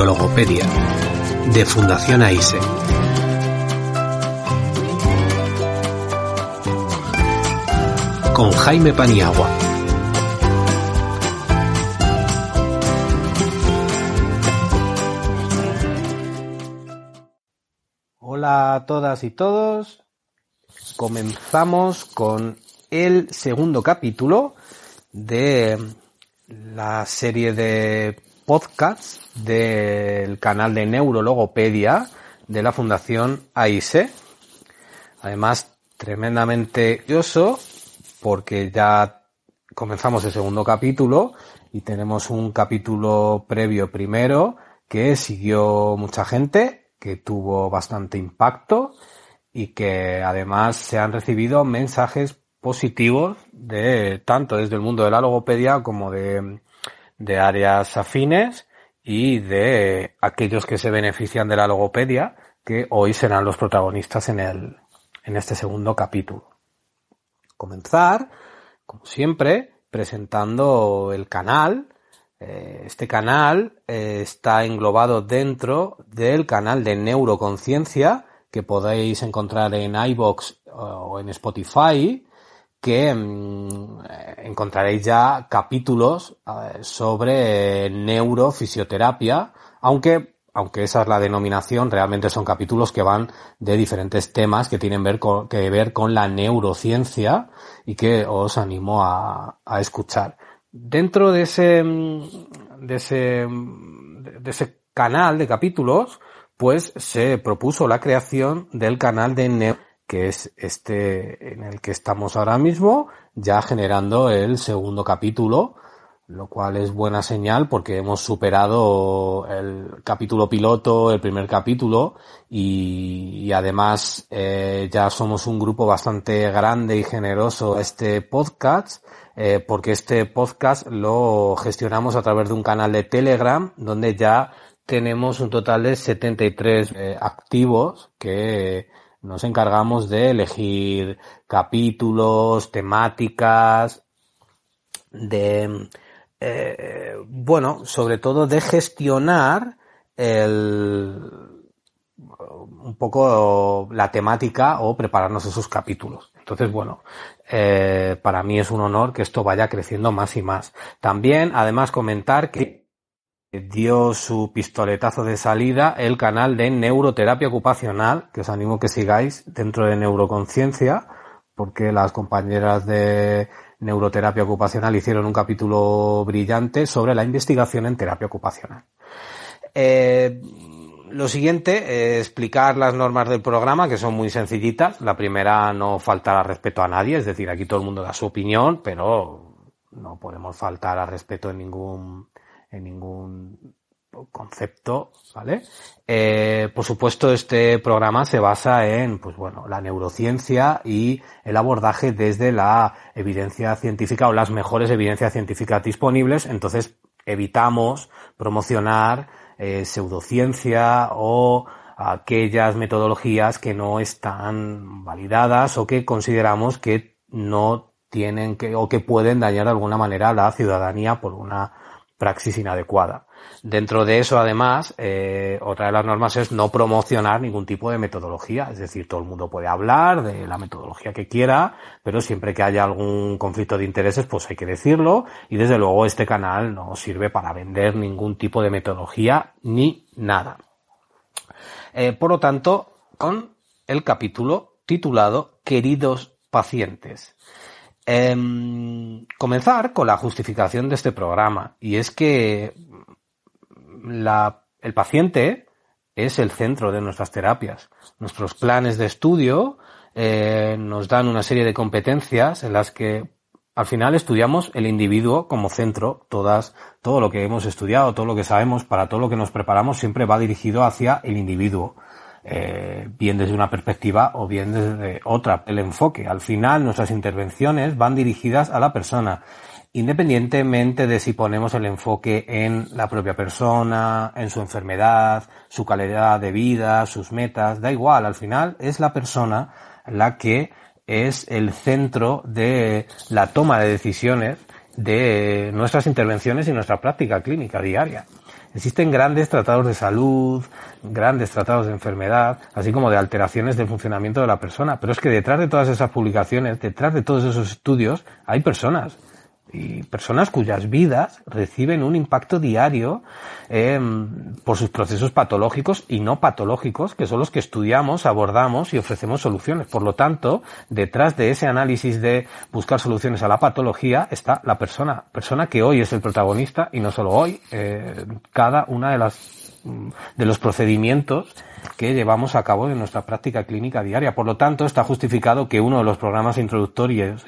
Neurologopedia de Fundación AISE. Con Jaime Paniagua. Hola a todas y todos. Comenzamos con el segundo capítulo de la serie de podcasts del canal de Neurologopedia de la Fundación AISE. Además, tremendamente curioso porque ya comenzamos el segundo capítulo y tenemos un capítulo previo primero que siguió mucha gente, que tuvo bastante impacto y que además se han recibido mensajes positivos de tanto desde el mundo de la logopedia como de, de áreas afines y de aquellos que se benefician de la logopedia, que hoy serán los protagonistas en el, en este segundo capítulo. Comenzar, como siempre, presentando el canal. Eh, este canal eh, está englobado dentro del canal de neuroconciencia que podéis encontrar en iBox o en Spotify que mm, encontraréis ya capítulos eh, sobre neurofisioterapia, aunque, aunque esa es la denominación, realmente son capítulos que van de diferentes temas que tienen ver que ver con la neurociencia y que os animo a, a escuchar. Dentro de ese, mm, de ese, de ese canal de capítulos, pues se propuso la creación del canal de neurociencia que es este en el que estamos ahora mismo, ya generando el segundo capítulo, lo cual es buena señal porque hemos superado el capítulo piloto, el primer capítulo, y, además eh, ya somos un grupo bastante grande y generoso este podcast, eh, porque este podcast lo gestionamos a través de un canal de Telegram, donde ya tenemos un total de 73 eh, activos que nos encargamos de elegir capítulos, temáticas, de, eh, bueno, sobre todo de gestionar el, un poco la temática o prepararnos esos capítulos. Entonces, bueno, eh, para mí es un honor que esto vaya creciendo más y más. También, además, comentar que dio su pistoletazo de salida el canal de neuroterapia ocupacional, que os animo que sigáis dentro de neuroconciencia, porque las compañeras de neuroterapia ocupacional hicieron un capítulo brillante sobre la investigación en terapia ocupacional. Eh, lo siguiente, es explicar las normas del programa, que son muy sencillitas. La primera, no faltar al respeto a nadie, es decir, aquí todo el mundo da su opinión, pero no podemos faltar al respeto en ningún en ningún concepto, ¿vale? Eh, por supuesto, este programa se basa en, pues bueno, la neurociencia y el abordaje desde la evidencia científica o las mejores evidencias científicas disponibles. Entonces, evitamos promocionar eh, pseudociencia o aquellas metodologías que no están validadas o que consideramos que no tienen que o que pueden dañar de alguna manera a la ciudadanía por una praxis inadecuada. Dentro de eso, además, eh, otra de las normas es no promocionar ningún tipo de metodología. Es decir, todo el mundo puede hablar de la metodología que quiera, pero siempre que haya algún conflicto de intereses, pues hay que decirlo. Y desde luego este canal no sirve para vender ningún tipo de metodología ni nada. Eh, por lo tanto, con el capítulo titulado Queridos pacientes. Em, comenzar con la justificación de este programa. Y es que el paciente es el centro de nuestras terapias. Nuestros planes de estudio eh, nos dan una serie de competencias en las que al final estudiamos el individuo como centro. Todas, todo lo que hemos estudiado, todo lo que sabemos, para todo lo que nos preparamos siempre va dirigido hacia el individuo. Eh, bien desde una perspectiva o bien desde otra. El enfoque, al final, nuestras intervenciones van dirigidas a la persona, independientemente de si ponemos el enfoque en la propia persona, en su enfermedad, su calidad de vida, sus metas, da igual, al final es la persona la que es el centro de la toma de decisiones de nuestras intervenciones y nuestra práctica clínica diaria. Existen grandes tratados de salud, grandes tratados de enfermedad, así como de alteraciones del funcionamiento de la persona. Pero es que detrás de todas esas publicaciones, detrás de todos esos estudios, hay personas y personas cuyas vidas reciben un impacto diario eh, por sus procesos patológicos y no patológicos, que son los que estudiamos, abordamos y ofrecemos soluciones. Por lo tanto, detrás de ese análisis de buscar soluciones a la patología está la persona, persona que hoy es el protagonista y no solo hoy, eh, cada una de las de los procedimientos que llevamos a cabo en nuestra práctica clínica diaria. Por lo tanto, está justificado que uno de los programas introductorios,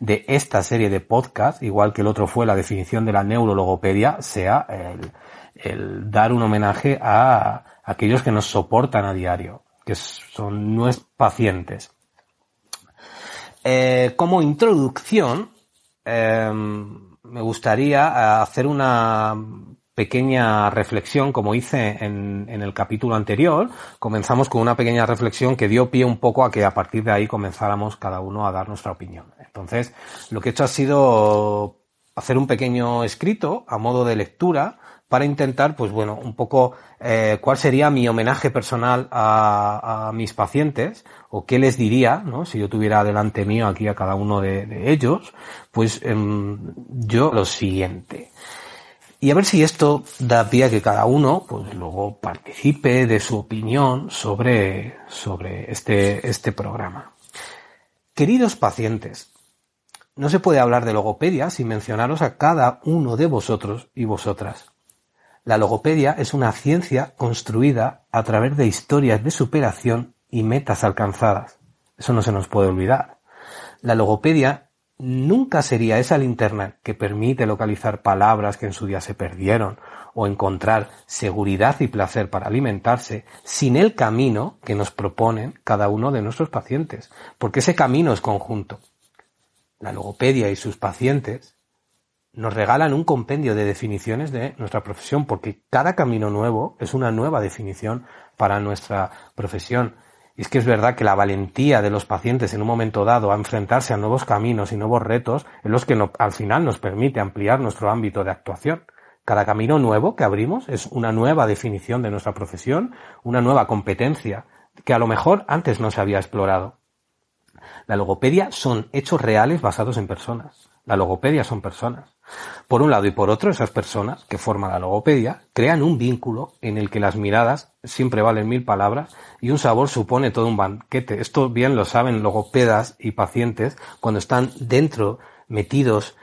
de esta serie de podcast, igual que el otro fue la definición de la neurologopedia, sea el, el dar un homenaje a aquellos que nos soportan a diario, que son nuestros pacientes. Eh, como introducción, eh, me gustaría hacer una pequeña reflexión, como hice en, el capítulo anterior. Comenzamos con una pequeña reflexión que dio pie un poco a que a partir de ahí comenzáramos cada uno a dar nuestra opinión. Entonces, lo que he hecho ha sido hacer un pequeño escrito a modo de lectura para intentar, pues bueno, un poco eh, cuál sería mi homenaje personal a, a, mis pacientes o qué les diría, ¿no? Si yo tuviera delante mío aquí a cada uno de, ellos, pues eh, yo lo siguiente. Y a ver si esto da pie a que cada uno, pues luego participe de su opinión sobre, sobre este, este programa. Queridos pacientes, no se puede hablar de logopedia sin mencionaros a cada uno de vosotros y vosotras. La logopedia es una ciencia construida a través de historias de superación y metas alcanzadas. Eso no se nos puede olvidar. La logopedia nunca sería esa linterna que permite localizar palabras que en su día se perdieron o encontrar seguridad y placer para alimentarse sin el camino que nos proponen cada uno de nuestros pacientes, porque ese camino es conjunto. La logopedia y sus pacientes nos regalan un compendio de definiciones de nuestra profesión, porque cada camino nuevo es una nueva definición para nuestra profesión. Y es que es verdad que la valentía de los pacientes en un momento dado a enfrentarse a nuevos caminos y nuevos retos es los que al final nos permite ampliar nuestro ámbito de actuación. Cada camino nuevo que abrimos es una nueva definición de nuestra profesión, una nueva competencia que a lo mejor antes no se había explorado. La logopedia son hechos reales basados en personas. La logopedia son personas. Por un lado y por otro, esas personas que forman la logopedia crean un vínculo en el que las miradas siempre valen mil palabras y un sabor supone todo un banquete. Esto bien lo saben logopedas y pacientes cuando están dentro, metidos,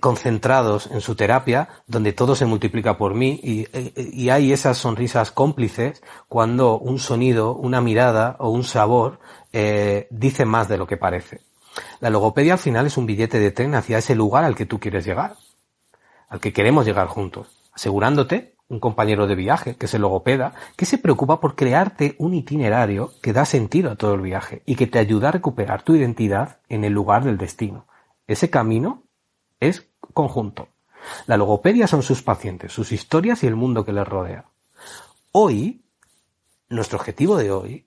concentrados en su terapia, donde todo se multiplica por mí y, hay esas sonrisas cómplices cuando un sonido, una mirada o un sabor eh, dice más de lo que parece. La logopedia al final es un billete de tren hacia ese lugar al que tú quieres llegar, al que queremos llegar juntos, asegurándote un compañero de viaje, que es el logopeda, que se preocupa por crearte un itinerario que da sentido a todo el viaje y que te ayuda a recuperar tu identidad en el lugar del destino. Ese camino es conjunto. La logopedia son sus pacientes, sus historias y el mundo que les rodea. Hoy, nuestro objetivo de hoy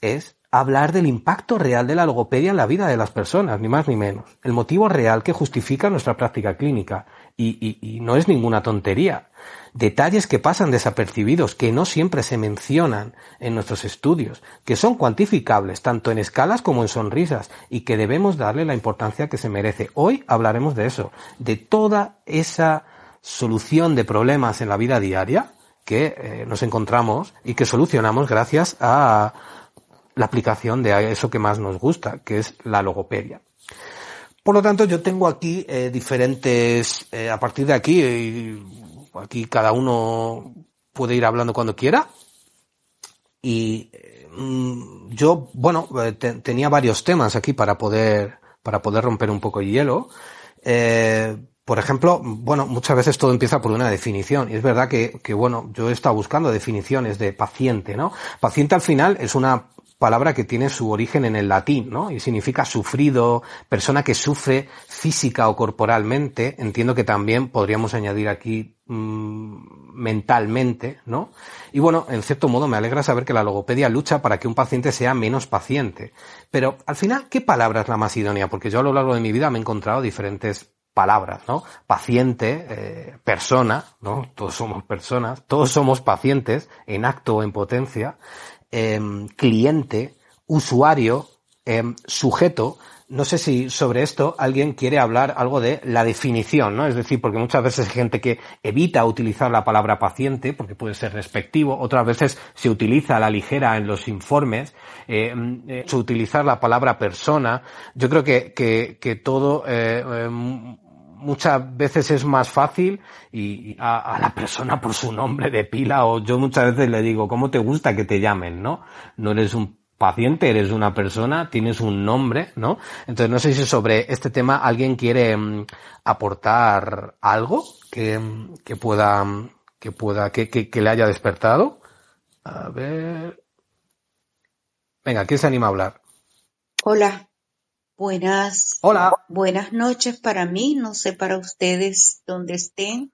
es hablar del impacto real de la logopedia en la vida de las personas, ni más ni menos. El motivo real que justifica nuestra práctica clínica. Y, y, y, no es ninguna tontería. Detalles que pasan desapercibidos, que no siempre se mencionan en nuestros estudios, que son cuantificables tanto en escalas como en sonrisas y que debemos darle la importancia que se merece. Hoy hablaremos de eso, de toda esa solución de problemas en la vida diaria que eh, nos encontramos y que solucionamos gracias a la aplicación de eso que más nos gusta, que es la logopedia. Por lo tanto, yo tengo aquí eh, diferentes, eh, a partir de aquí, eh, aquí cada uno puede ir hablando cuando quiera. Y mm, yo, bueno, te, tenía varios temas aquí para poder, para poder romper un poco el hielo. por ejemplo, bueno, muchas veces todo empieza por una definición. Y es verdad que, que, bueno, yo he estado buscando definiciones de paciente, ¿no? Paciente al final es una palabra que tiene su origen en el latín, ¿no? Y significa sufrido, persona que sufre física o corporalmente. Entiendo que también podríamos añadir aquí mmm, mentalmente, ¿no? Y bueno, en cierto modo me alegra saber que la logopedia lucha para que un paciente sea menos paciente. Pero al final, ¿qué palabra es la más idónea? Porque yo a lo largo de mi vida me he encontrado diferentes palabras, ¿no? Paciente, eh, persona, ¿no? Todos somos personas, todos somos pacientes en acto o en potencia, em, cliente, usuario, em, sujeto, no sé si sobre esto alguien quiere hablar algo de la definición, ¿no? Es decir, porque muchas veces hay gente que evita utilizar la palabra paciente porque puede ser respectivo, otras veces se utiliza a la ligera en los informes, eh, eh utilizar la palabra persona. Yo creo que, que, que todo eh, eh, muchas veces es más fácil y a, a, la persona por su nombre de pila o yo muchas veces le digo, ¿cómo te gusta que te llamen, no? No eres un paciente, eres una persona, tienes un nombre, ¿no? Entonces no sé si sobre este tema alguien quiere um, aportar algo que, que pueda, que pueda, que, que, que, le haya despertado. A ver. Venga, ¿quién se anima a hablar? Hola. Buenas. Hola. Buenas noches para mí, no sé para ustedes dónde estén.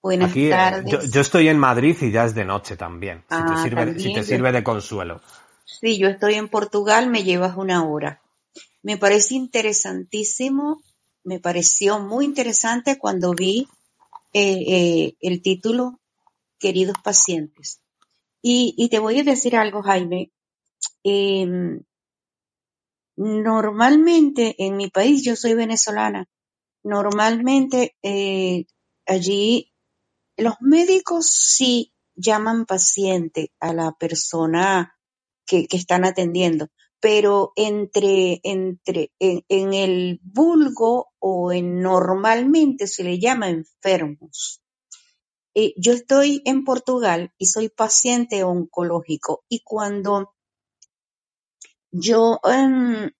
Buenas Aquí, tardes. Yo, yo, estoy en Madrid y ya es de noche también. Ah, si, te sirve, también. si te sirve de consuelo. Sí, yo estoy en Portugal, me llevas una hora. Me parece interesantísimo, me pareció muy interesante cuando vi eh, eh, el título Queridos pacientes. Y, y, te voy a decir algo, Jaime. Eh, normalmente en mi país, yo soy venezolana, normalmente eh, allí los médicos sí llaman paciente a la persona que, están atendiendo, pero entre, entre, en, en, el vulgo o en normalmente se le llama enfermos. Eh, yo estoy en Portugal y soy paciente oncológico y cuando yo um,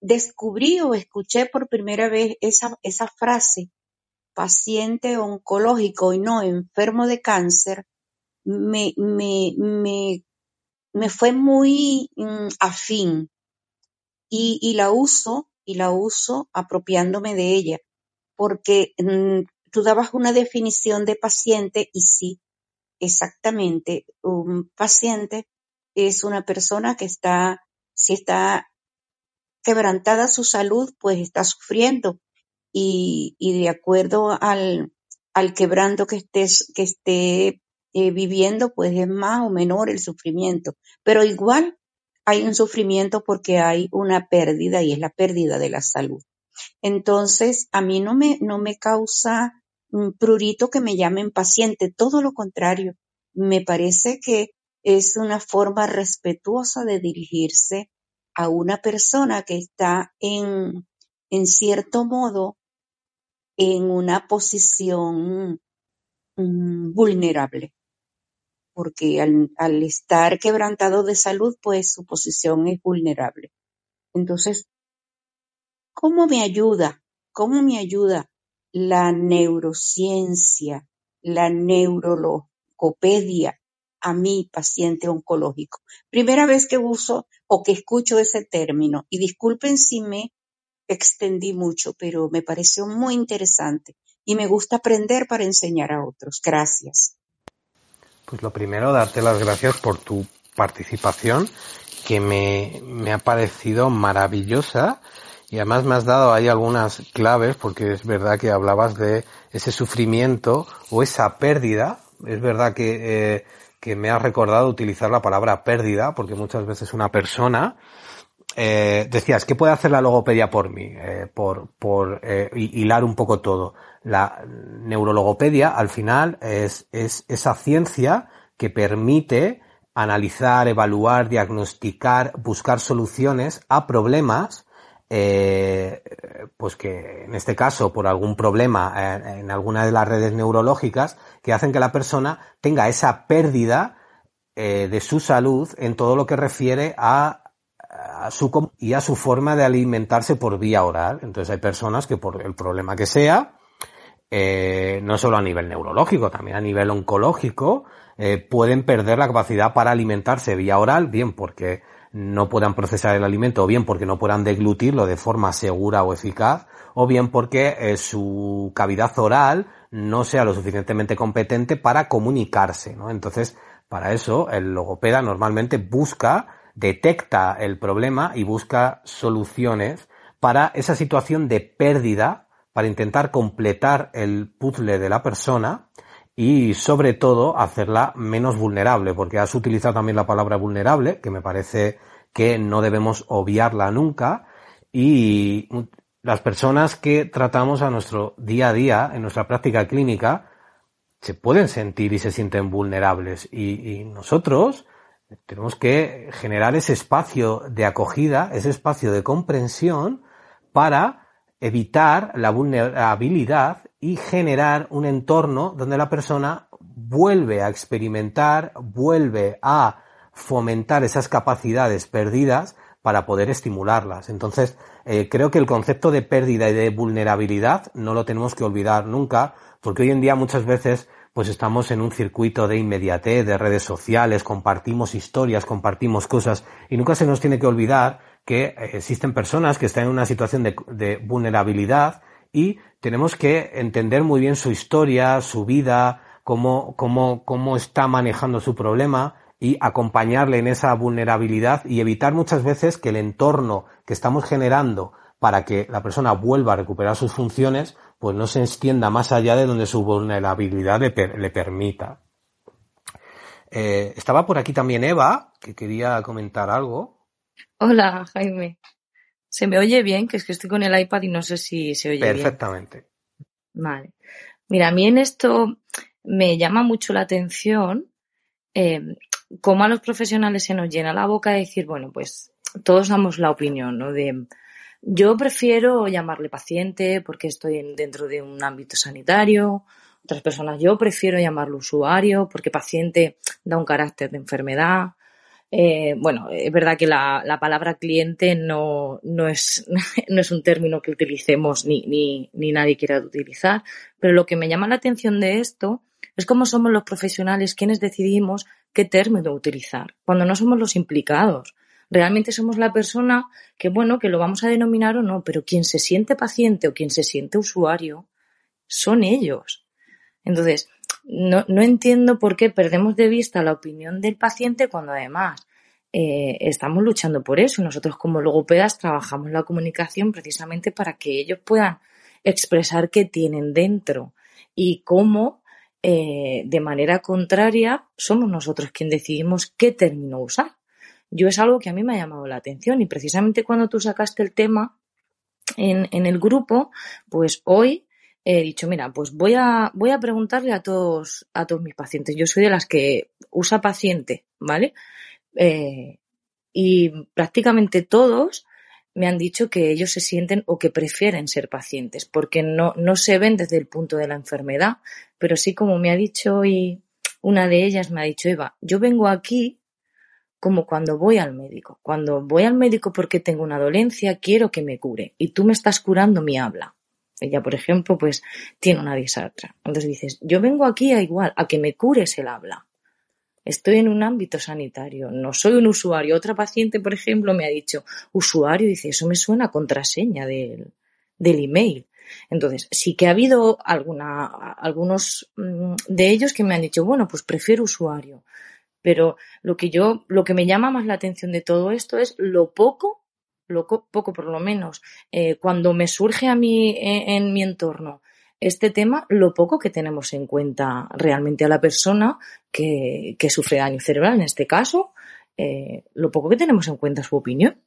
descubrí o escuché por primera vez esa, esa frase, paciente oncológico y no enfermo de cáncer, me, me, me me fue muy mm, afín y, y, la uso y la uso apropiándome de ella porque mm, tú dabas una definición de paciente y sí, exactamente, un paciente es una persona que está, si está quebrantada su salud, pues está sufriendo y, y de acuerdo al, al quebranto que estés, que esté eh, viviendo, pues es más o menor el sufrimiento. Pero igual hay un sufrimiento porque hay una pérdida y es la pérdida de la salud. Entonces, a mí no me, no me causa un prurito que me llamen paciente, todo lo contrario. Me parece que es una forma respetuosa de dirigirse a una persona que está en, en cierto modo, en una posición um, vulnerable porque al, estar quebrantado de salud, pues su posición es vulnerable. Entonces, ¿cómo me ayuda? ¿Cómo me ayuda la neurociencia, la neurologopedia a mi paciente oncológico? Primera vez que uso o que escucho ese término, y disculpen si me extendí mucho, pero me pareció muy interesante y me gusta aprender para enseñar a otros. Gracias. Pues lo primero, darte las gracias por tu participación, que me, me ha parecido maravillosa y además me has dado ahí algunas claves porque es verdad que hablabas de ese sufrimiento o esa pérdida. Es verdad que, eh, que me has recordado utilizar la palabra pérdida porque muchas veces una persona eh, decías, ¿qué puede hacer la logopedia por mí? Eh, por, por eh, hilar un poco todo. La neurologopedia, al final, es, es esa ciencia que permite analizar, evaluar, diagnosticar, buscar soluciones a problemas, eh, pues que en este caso por algún problema eh, en alguna de las redes neurológicas que hacen que la persona tenga esa pérdida eh, de su salud en todo lo que refiere a a su y a su forma de alimentarse por vía oral. Entonces hay personas que por el problema que sea, no solo a nivel neurológico, también a nivel oncológico, pueden perder la capacidad para alimentarse vía oral, bien porque no puedan procesar el alimento, o bien porque no puedan deglutirlo de forma segura o eficaz, o bien porque eh, su cavidad oral no sea lo suficientemente competente para comunicarse, ¿no? Entonces, para eso, el logopeda normalmente busca detecta el problema y busca soluciones para esa situación de pérdida para intentar completar el puzzle de la persona y sobre todo hacerla menos vulnerable, porque has utilizado también la palabra vulnerable, que me parece que no debemos obviarla nunca, y las personas que tratamos a nuestro día a día, en nuestra práctica clínica, se pueden sentir y se sienten vulnerables. Y, nosotros tenemos que generar ese espacio de acogida, ese espacio de comprensión para evitar la vulnerabilidad y generar un entorno donde la persona vuelve a experimentar, vuelve a fomentar esas capacidades perdidas para poder estimularlas. Entonces, eh, creo que el concepto de pérdida y de vulnerabilidad no lo tenemos que olvidar nunca, porque hoy en día muchas veces pues estamos en un circuito de inmediatez, de redes sociales, compartimos historias, compartimos cosas, y nunca se nos tiene que olvidar que eh, existen personas que están en una situación de, de vulnerabilidad y tenemos que entender muy bien su historia, su vida, cómo, cómo, cómo está manejando su problema y acompañarle en esa vulnerabilidad y evitar muchas veces que el entorno que estamos generando para que la persona vuelva a recuperar sus funciones, pues no se extienda más allá de donde su vulnerabilidad le, le permita. Eh, estaba por aquí también Eva, que quería comentar algo. Hola, Jaime. ¿Se me oye bien? Que es que estoy con el iPad y no sé si se oye bien. Perfectamente. Vale. Mira, a mí en esto me llama mucho la atención eh, cómo a los profesionales se nos llena la boca de decir, bueno, pues todos damos la opinión, ¿no? De yo prefiero llamarle paciente porque estoy dentro de un ámbito sanitario. Otras personas, yo prefiero llamarlo usuario porque paciente da un carácter de enfermedad. Eh, bueno, es verdad que la, la palabra cliente no, no, es, no es un término que utilicemos ni, ni, ni nadie quiera utilizar, pero lo que me llama la atención de esto es cómo somos los profesionales quienes decidimos qué término utilizar, cuando no somos los implicados. Realmente somos la persona que, bueno, que lo vamos a denominar o no, pero quien se siente paciente o quien se siente usuario son ellos. Entonces, no, no entiendo por qué perdemos de vista la opinión del paciente cuando además eh, estamos luchando por eso. Nosotros como logopedas trabajamos la comunicación precisamente para que ellos puedan expresar qué tienen dentro y cómo eh, de manera contraria, somos nosotros quien decidimos qué término usar. Yo es algo que a mí me ha llamado la atención y precisamente cuando tú sacaste el tema en, en el grupo, pues hoy he dicho, mira, pues voy a, voy a preguntarle a todos, a todos mis pacientes. Yo soy de las que usa paciente, ¿vale? Eh, y prácticamente todos me han dicho que ellos se sienten o que prefieren ser pacientes, porque no, no se ven desde el punto de la enfermedad, pero sí como me ha dicho hoy una de ellas, me ha dicho, Eva, yo vengo aquí como cuando voy al médico. Cuando voy al médico porque tengo una dolencia, quiero que me cure y tú me estás curando mi habla. Ella, por ejemplo, pues tiene una disartra. Entonces dices, yo vengo aquí a igual, a que me cures el habla. Estoy en un ámbito sanitario, no soy un usuario. Otra paciente, por ejemplo, me ha dicho, usuario, dice, eso me suena contraseña del, del email. Entonces, sí que ha habido alguna, algunos mm, de ellos que me han dicho, bueno, pues prefiero usuario. Pero lo que yo, lo que me llama más la atención de todo esto es lo poco, lo poco por lo menos, eh, cuando me surge a mí en mi entorno este tema lo poco que tenemos en cuenta realmente a la persona que, que sufre daño cerebral, en este caso, eh, lo poco que tenemos en cuenta su opinión.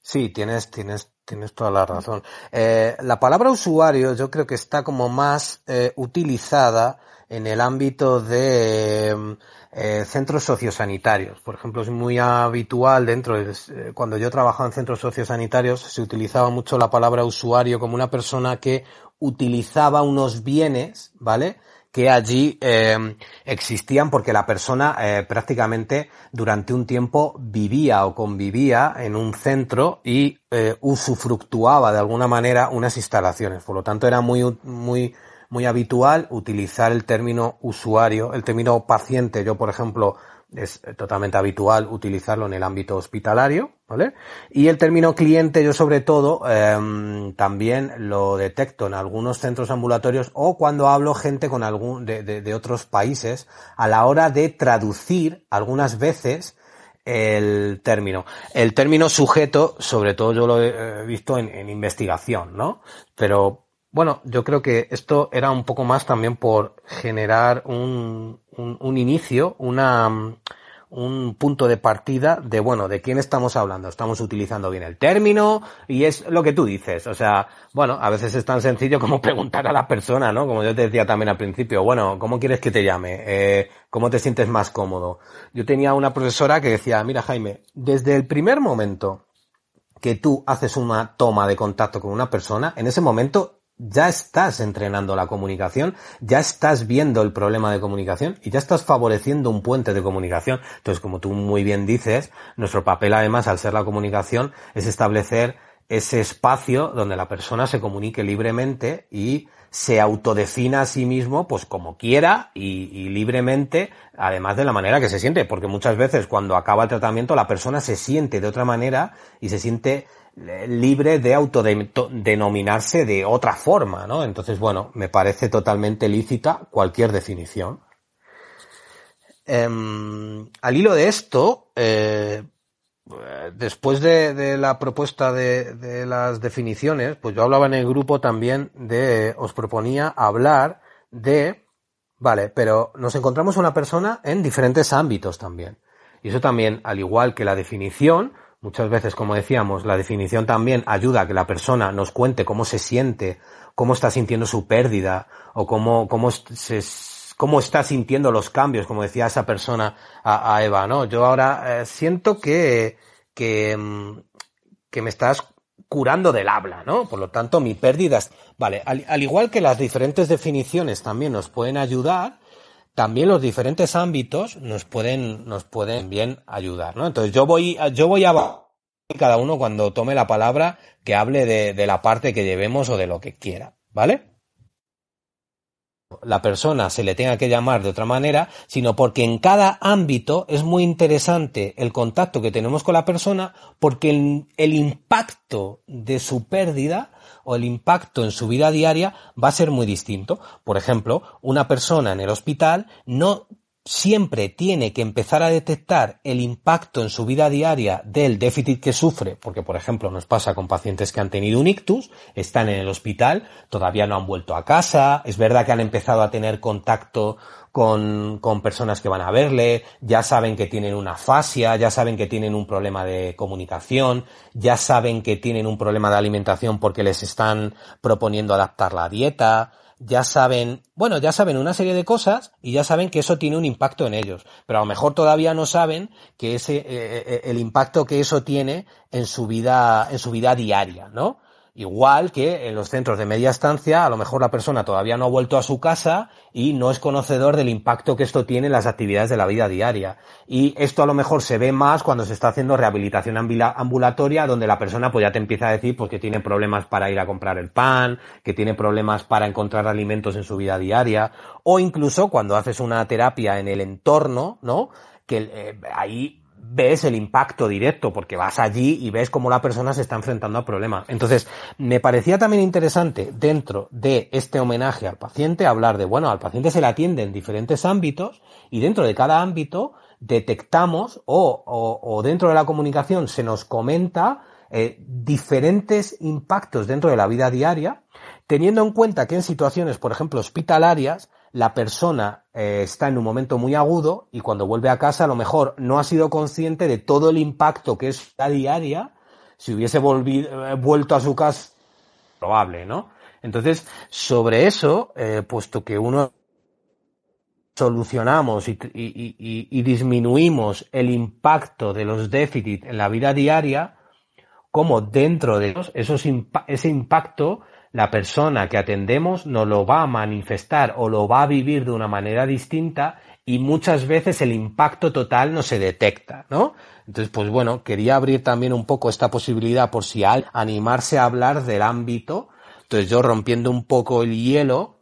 Sí, tienes, tienes, tienes toda la razón. Eh, la palabra usuario yo creo que está como más eh, utilizada en el ámbito de eh, centros sociosanitarios. Por ejemplo, es muy habitual dentro de, eh, cuando yo trabajaba en centros sociosanitarios, se utilizaba mucho la palabra usuario como una persona que utilizaba unos bienes, ¿vale? que allí eh, existían porque la persona eh, prácticamente durante un tiempo vivía o convivía en un centro y usufructuaba de alguna manera unas instalaciones. Por lo tanto, era muy, muy, muy habitual utilizar el término usuario, el término paciente. Yo, por ejemplo, es totalmente habitual utilizarlo en el ámbito hospitalario, ¿vale? Y el término cliente yo sobre todo eh, también lo detecto en algunos centros ambulatorios o cuando hablo gente con algún de, de, de, otros países a la hora de traducir algunas veces el término. El término sujeto, sobre todo yo lo he visto en, en investigación, ¿no? Pero bueno, yo creo que esto era un poco más también por generar un, un, un inicio, una, un punto de partida de, bueno, de quién estamos hablando. Estamos utilizando bien el término y es lo que tú dices. O sea, bueno, a veces es tan sencillo como preguntar a la persona, ¿no? Como yo te decía también al principio, bueno, ¿cómo quieres que te llame? Eh, ¿Cómo te sientes más cómodo? Yo tenía una profesora que decía, mira Jaime, desde el primer momento que tú haces una toma de contacto con una persona, en ese momento ya estás entrenando la comunicación, ya estás viendo el problema de comunicación y ya estás favoreciendo un puente de comunicación. Entonces, como tú muy bien dices, nuestro papel además al ser la comunicación es establecer ese espacio donde la persona se comunique libremente y se autodefina a sí mismo pues como quiera y, y, libremente, además de la manera que se siente, porque muchas veces cuando acaba el tratamiento la persona se siente de otra manera y se siente libre de autodenominarse de otra forma, ¿no? Entonces, bueno, me parece totalmente lícita cualquier definición. Eh, al hilo de esto, eh, después de, de, la propuesta de, de, las definiciones, pues yo hablaba en el grupo también de, os proponía hablar de, vale, pero nos encontramos una persona en diferentes ámbitos también. Y eso también, al igual que la definición, Muchas veces, como decíamos, la definición también ayuda a que la persona nos cuente cómo se siente, cómo está sintiendo su pérdida o cómo, cómo, se, cómo está sintiendo los cambios, como decía esa persona a, Eva, ¿no? Yo ahora eh, siento que, que, mm, que me estás curando del habla, ¿no? Por lo tanto, mi pérdida. Vale, al, al igual que las diferentes definiciones también nos pueden ayudar, también los diferentes ámbitos nos pueden, nos pueden bien ayudar, ¿no? Entonces yo voy, yo voy a cada uno cuando tome la palabra que hable de, de la parte que llevemos o de lo que quiera, ¿vale? la persona se le tenga que llamar de otra manera, sino porque en cada ámbito es muy interesante el contacto que tenemos con la persona porque el, el impacto de su pérdida o el impacto en su vida diaria va a ser muy distinto. Por ejemplo, una persona en el hospital no siempre tiene que empezar a detectar el impacto en su vida diaria del déficit que sufre, porque por ejemplo nos pasa con pacientes que han tenido un ictus, están en el hospital, todavía no han vuelto a casa, es verdad que han empezado a tener contacto con, con personas que van a verle, ya saben que tienen una fascia, ya saben que tienen un problema de comunicación, ya saben que tienen un problema de alimentación porque les están proponiendo adaptar la dieta, ya saben, bueno, ya saben una serie de cosas y ya saben que eso tiene un impacto en ellos, pero a lo mejor todavía no saben que ese, eh, el impacto que eso tiene en su vida, en su vida diaria, ¿no? Igual que en los centros de media estancia, a lo mejor la persona todavía no ha vuelto a su casa y no es conocedor del impacto que esto tiene en las actividades de la vida diaria. Y esto a lo mejor se ve más cuando se está haciendo rehabilitación ambulatoria, donde la persona pues ya te empieza a decir pues que tiene problemas para ir a comprar el pan, que tiene problemas para encontrar alimentos en su vida diaria, o incluso cuando haces una terapia en el entorno, ¿no? Que eh, ahí ves el impacto directo porque vas allí y ves cómo la persona se está enfrentando a problemas. Entonces, me parecía también interesante dentro de este homenaje al paciente hablar de, bueno, al paciente se le atiende en diferentes ámbitos y dentro de cada ámbito detectamos o, o, dentro de la comunicación se nos comenta eh, diferentes impactos dentro de la vida diaria, teniendo en cuenta que en situaciones, por ejemplo, hospitalarias, la persona eh, está en un momento muy agudo y cuando vuelve a casa a lo mejor no ha sido consciente de todo el impacto que es la diaria si hubiese eh, vuelto a su casa probable, ¿no? Entonces, sobre eso, eh, puesto que uno solucionamos y, y, y, y, disminuimos el impacto de los déficits en la vida diaria, como dentro de esos, esos ese impacto la persona que atendemos nos lo va a manifestar o lo va a vivir de una manera distinta y muchas veces el impacto total no se detecta, ¿no? Entonces, pues bueno, quería abrir también un poco esta posibilidad por si al animarse a hablar del ámbito. Entonces yo rompiendo un poco el hielo,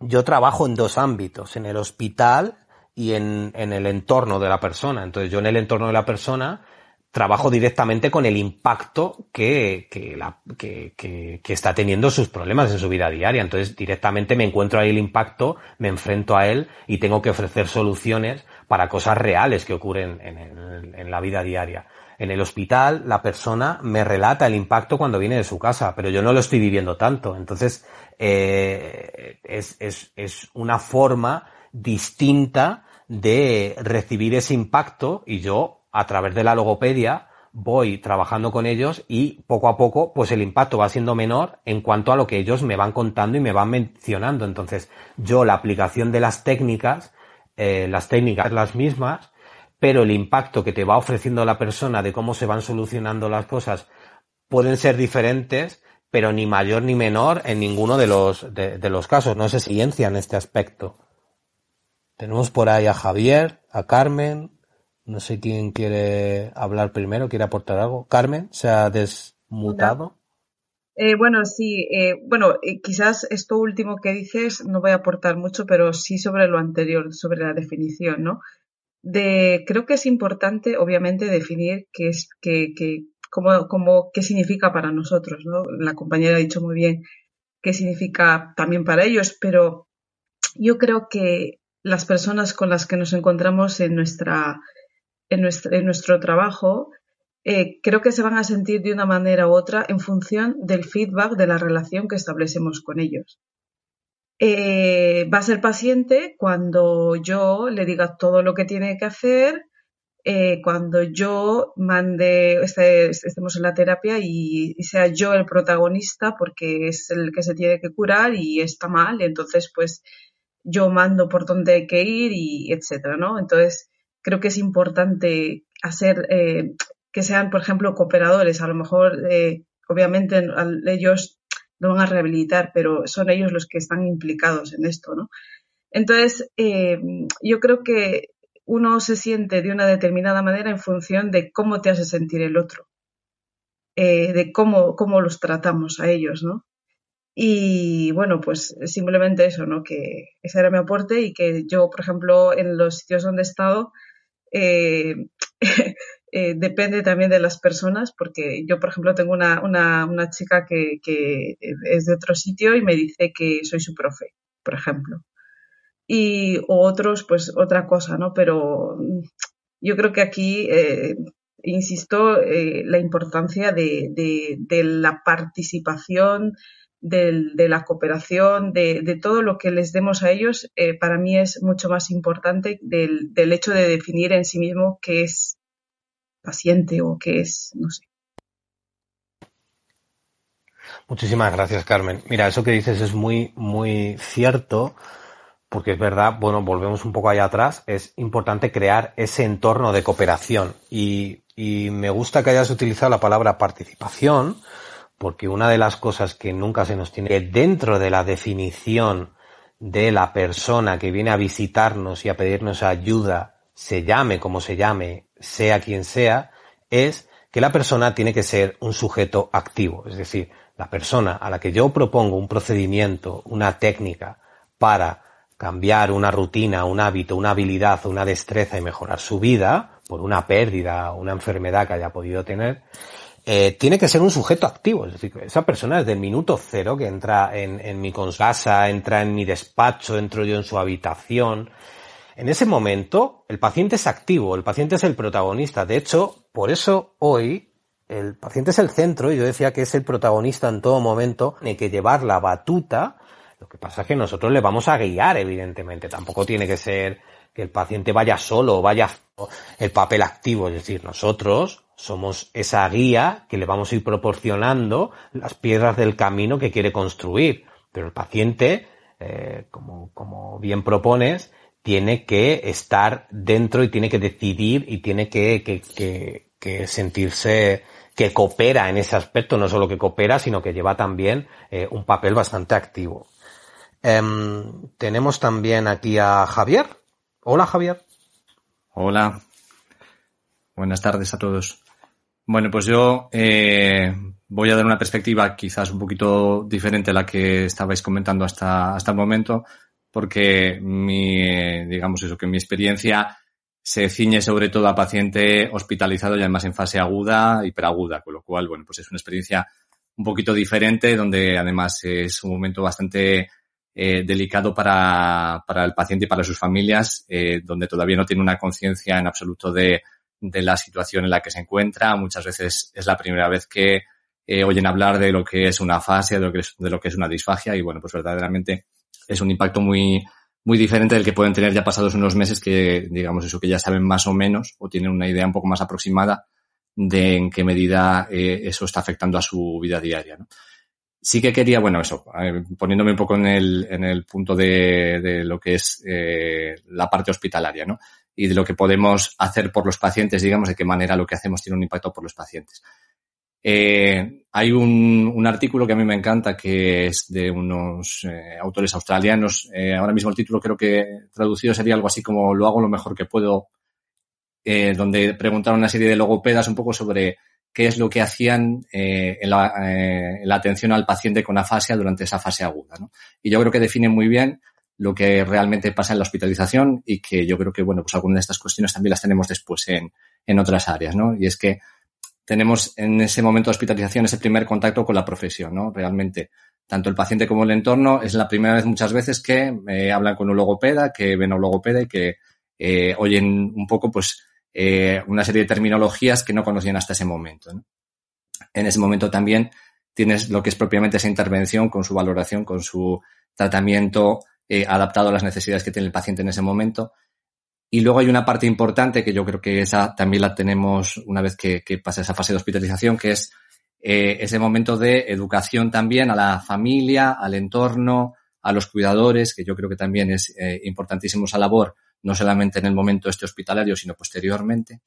yo trabajo en dos ámbitos, en el hospital y en, en el entorno de la persona. Entonces yo en el entorno de la persona trabajo directamente con el impacto que, que, que, que, está teniendo sus problemas en su vida diaria. Entonces, directamente me encuentro ahí el impacto, me enfrento a él y tengo que ofrecer soluciones para cosas reales que ocurren en, el, en la vida diaria. En el hospital, la persona me relata el impacto cuando viene de su casa, pero yo no lo estoy viviendo tanto. Entonces, eh, es, es, es una forma distinta de recibir ese impacto y yo a través de la logopedia voy trabajando con ellos y poco a poco pues el impacto va siendo menor en cuanto a lo que ellos me van contando y me van mencionando. Entonces yo la aplicación de las técnicas, eh, las técnicas las mismas, pero el impacto que te va ofreciendo la persona de cómo se van solucionando las cosas pueden ser diferentes, pero ni mayor ni menor en ninguno de los, de, de los casos. No se ciencia en este aspecto. Tenemos por ahí a Javier, a Carmen, no sé quién quiere hablar primero, quiere aportar algo. Carmen, ¿se ha desmutado? Eh, bueno, sí. Eh, bueno, eh, quizás esto último que dices no voy a aportar mucho, pero sí sobre lo anterior, sobre la definición, ¿no? De, creo que es importante, obviamente, definir qué es, qué, qué, cómo, cómo, qué significa para nosotros, ¿no? La compañera ha dicho muy bien qué significa también para ellos, pero yo creo que las personas con las que nos encontramos en nuestra en nuestro, en nuestro trabajo, eh, creo que se van a sentir de una manera u otra en función del feedback de la relación que establecemos con ellos. Eh, va a ser paciente cuando yo le diga todo lo que tiene que hacer, eh, cuando yo mande, este, estemos en la terapia y, sea yo el protagonista porque es el que se tiene que curar y está mal, entonces pues yo mando por dónde hay que ir y etcétera, ¿no? Entonces, creo que es importante hacer eh, que sean, por ejemplo, cooperadores. A lo mejor, eh, obviamente, ellos no van a rehabilitar, pero son ellos los que están implicados en esto, ¿no? Entonces, eh, yo creo que uno se siente de una determinada manera en función de cómo te hace sentir el otro, de cómo, cómo los tratamos a ellos, ¿no? Y bueno, pues simplemente eso, ¿no? Que ese era mi aporte y que yo, por ejemplo, en los sitios donde he estado, eh, eh, depende también de las personas, porque yo, por ejemplo, tengo una, una, chica que, es de otro sitio y me dice que soy su profe, por ejemplo. Y otros, pues otra cosa, ¿no? Pero yo creo que aquí, eh, insisto, la importancia de, de la participación, de, de la cooperación, de, todo lo que les demos a ellos, eh, para mí es mucho más importante del, del, hecho de definir en sí mismo qué es paciente o qué es, no sé. Muchísimas gracias, Carmen. Mira, eso que dices es muy, muy cierto, porque es verdad, bueno, volvemos un poco allá atrás, es importante crear ese entorno de cooperación. Y me gusta que hayas utilizado la palabra participación, porque una de las cosas que nunca se nos tiene que dentro de la definición de la persona que viene a visitarnos y a pedirnos ayuda, se llame como se llame, sea quien sea, es que la persona tiene que ser un sujeto activo. Es decir, la persona a la que yo propongo un procedimiento, una técnica para cambiar una rutina, un hábito, una habilidad una destreza y mejorar su vida por una pérdida o una enfermedad que haya podido tener, eh, tiene que ser un sujeto activo. Es decir, esa persona desde el minuto cero que entra en, mi casa, entra en mi despacho, entro yo en su habitación. En ese momento, el paciente es activo, el paciente es el protagonista. De hecho, por eso hoy el paciente es el centro y yo decía que es el protagonista en todo momento, tiene que llevar la batuta. Lo que pasa es que nosotros le vamos a guiar, evidentemente. Tampoco tiene que ser que el paciente vaya solo, vaya el papel activo. Es decir, nosotros somos esa guía que le vamos a ir proporcionando las piedras del camino que quiere construir. Pero el paciente, eh, como, como bien propones, tiene que estar dentro y tiene que decidir y tiene que, que, que, sentirse que coopera en ese aspecto, no solo que coopera, sino que lleva también eh, un papel bastante activo. Eh, tenemos también aquí a Javier. Hola Javier. Hola. Buenas tardes a todos. Bueno, pues yo eh, voy a dar una perspectiva quizás un poquito diferente a la que estabais comentando hasta, hasta el momento, porque mi, digamos eso, que mi experiencia se ciñe sobre todo a paciente hospitalizado y además en fase aguda, hiperaguda, con lo cual, bueno, pues es una experiencia un poquito diferente, donde además es un momento bastante eh, delicado para, para, el paciente y para sus familias, eh, donde todavía no tiene una conciencia en absoluto de, de, la situación en la que se encuentra. Muchas veces es la primera vez que eh, oyen hablar de lo que es una fase, de lo que es, de lo que es una disfagia y bueno, pues verdaderamente es un impacto muy, muy diferente del que pueden tener ya pasados unos meses que, digamos, eso que ya saben más o menos o tienen una idea un poco más aproximada de en qué medida eh, eso está afectando a su vida diaria. Sí que quería, bueno, eso, eh, poniéndome un poco en el, en el punto de, de lo que es eh, la parte hospitalaria, ¿no? Y de lo que podemos hacer por los pacientes, digamos, de qué manera lo que hacemos tiene un impacto por los pacientes. Eh, hay un, un, artículo que a mí me encanta que es de unos eh, autores australianos. Eh, ahora mismo el título creo que traducido sería algo así como Lo hago lo mejor que puedo, donde preguntaron una serie de logopedas un poco sobre qué es lo que hacían en la, en, la, atención al paciente con afasia durante esa fase aguda. Y yo creo que define muy bien lo que realmente pasa en la hospitalización y que yo creo que, bueno, pues algunas de estas cuestiones también las tenemos después en, en otras áreas, ¿no? Y es que tenemos en ese momento de hospitalización ese primer contacto con la profesión, ¿no? Realmente, tanto el paciente como el entorno, es la primera vez muchas veces que eh, hablan con un logopeda, que ven a un logopeda y que eh, oyen un poco, pues, eh, una serie de terminologías que no conocían hasta ese momento. ¿no? En ese momento también tienes lo que es propiamente esa intervención con su valoración, con su tratamiento eh, adaptado a las necesidades que tiene el paciente en ese momento y luego hay una parte importante que yo creo que esa también la tenemos una vez que, que pasa esa fase de hospitalización, que es eh, ese momento de educación también a la familia, al entorno, a los cuidadores, que yo creo que también es eh, importantísimo esa labor, no solamente en el momento este hospitalario, sino posteriormente.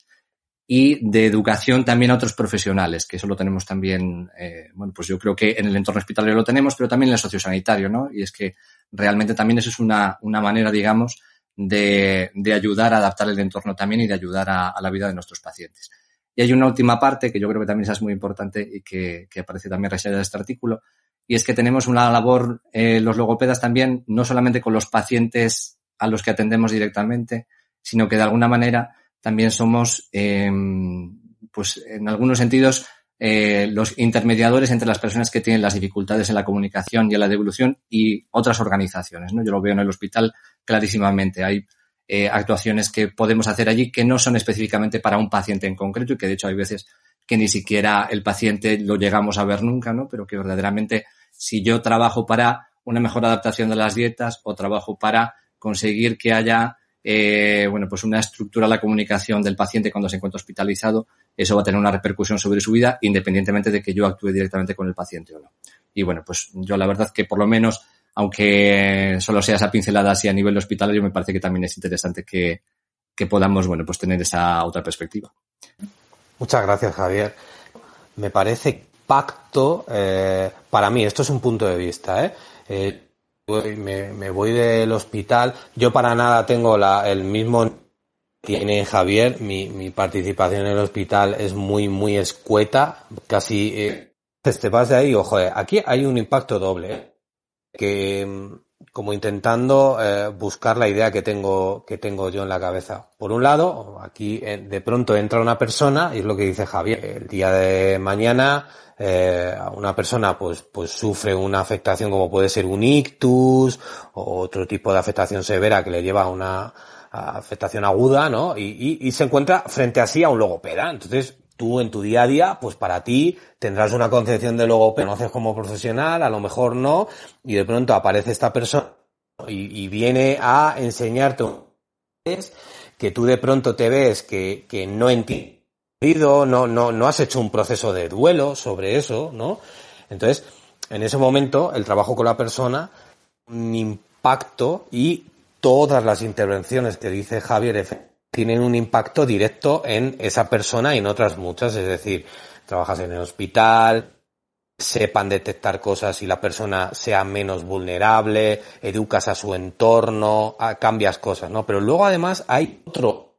Y de educación también a otros profesionales, que eso lo tenemos también, eh, bueno, pues yo creo que en el entorno hospitalario lo tenemos, pero también en el sociosanitario, ¿no? Y es que realmente también eso es una, una manera, digamos, de, de, ayudar a adaptar el entorno también y de ayudar a, la vida de nuestros pacientes. Y hay una última parte que yo creo que también es muy importante y que, que aparece también reseñada de este artículo, y es que tenemos una labor, eh, los logopedas también, no solamente con los pacientes a los que atendemos directamente, sino que de alguna manera también somos, eh, pues en algunos sentidos, eh, los intermediadores entre las personas que tienen las dificultades en la comunicación y en la devolución y otras organizaciones. ¿no? Yo lo veo en el hospital clarísimamente. Hay eh, actuaciones que podemos hacer allí que no son específicamente para un paciente en concreto y que de hecho hay veces que ni siquiera el paciente lo llegamos a ver nunca, ¿no? Pero que verdaderamente si yo trabajo para una mejor adaptación de las dietas o trabajo para conseguir que haya eh, bueno, pues una estructura la comunicación del paciente cuando se encuentra hospitalizado, eso va a tener una repercusión sobre su vida, independientemente de que yo actúe directamente con el paciente o no. Y bueno, pues yo la verdad que por lo menos, aunque solo sea esa pincelada así a nivel hospitalario, me parece que también es interesante que, que podamos, bueno, pues tener esa otra perspectiva. Muchas gracias, Javier. Me parece pacto, eh, para mí, esto es un punto de vista, ¿eh? eh me, me, voy del hospital. Yo para nada tengo la, el mismo tiene Javier. Mi, mi, participación en el hospital es muy, muy escueta. Casi eh, te vas de ahí, ojo, aquí hay un impacto doble. ¿eh? Que como intentando eh, buscar la idea que tengo, que tengo yo en la cabeza. Por un lado, aquí eh, de pronto entra una persona, y es lo que dice Javier, el día de mañana eh, una persona pues, pues sufre una afectación como puede ser un ictus o otro tipo de afectación severa que le lleva a una afectación aguda, ¿no? Y, y, se encuentra frente a sí a un logopeda. Entonces, tú en tu día a día, pues para ti tendrás una concepción de logopeda, conoces como profesional, a lo mejor no, y de pronto aparece esta persona y, y viene a enseñarte que tú de pronto te ves que, que no entiendes no, no, no has hecho un proceso de duelo sobre eso, ¿no? Entonces, en ese momento, el trabajo con la persona, un impacto y todas las intervenciones que dice Javier tienen un impacto directo en esa persona y en otras muchas, es decir, trabajas en el hospital, sepan detectar cosas y la persona sea menos vulnerable, educas a su entorno, cambias cosas, ¿no? Pero luego además hay otro,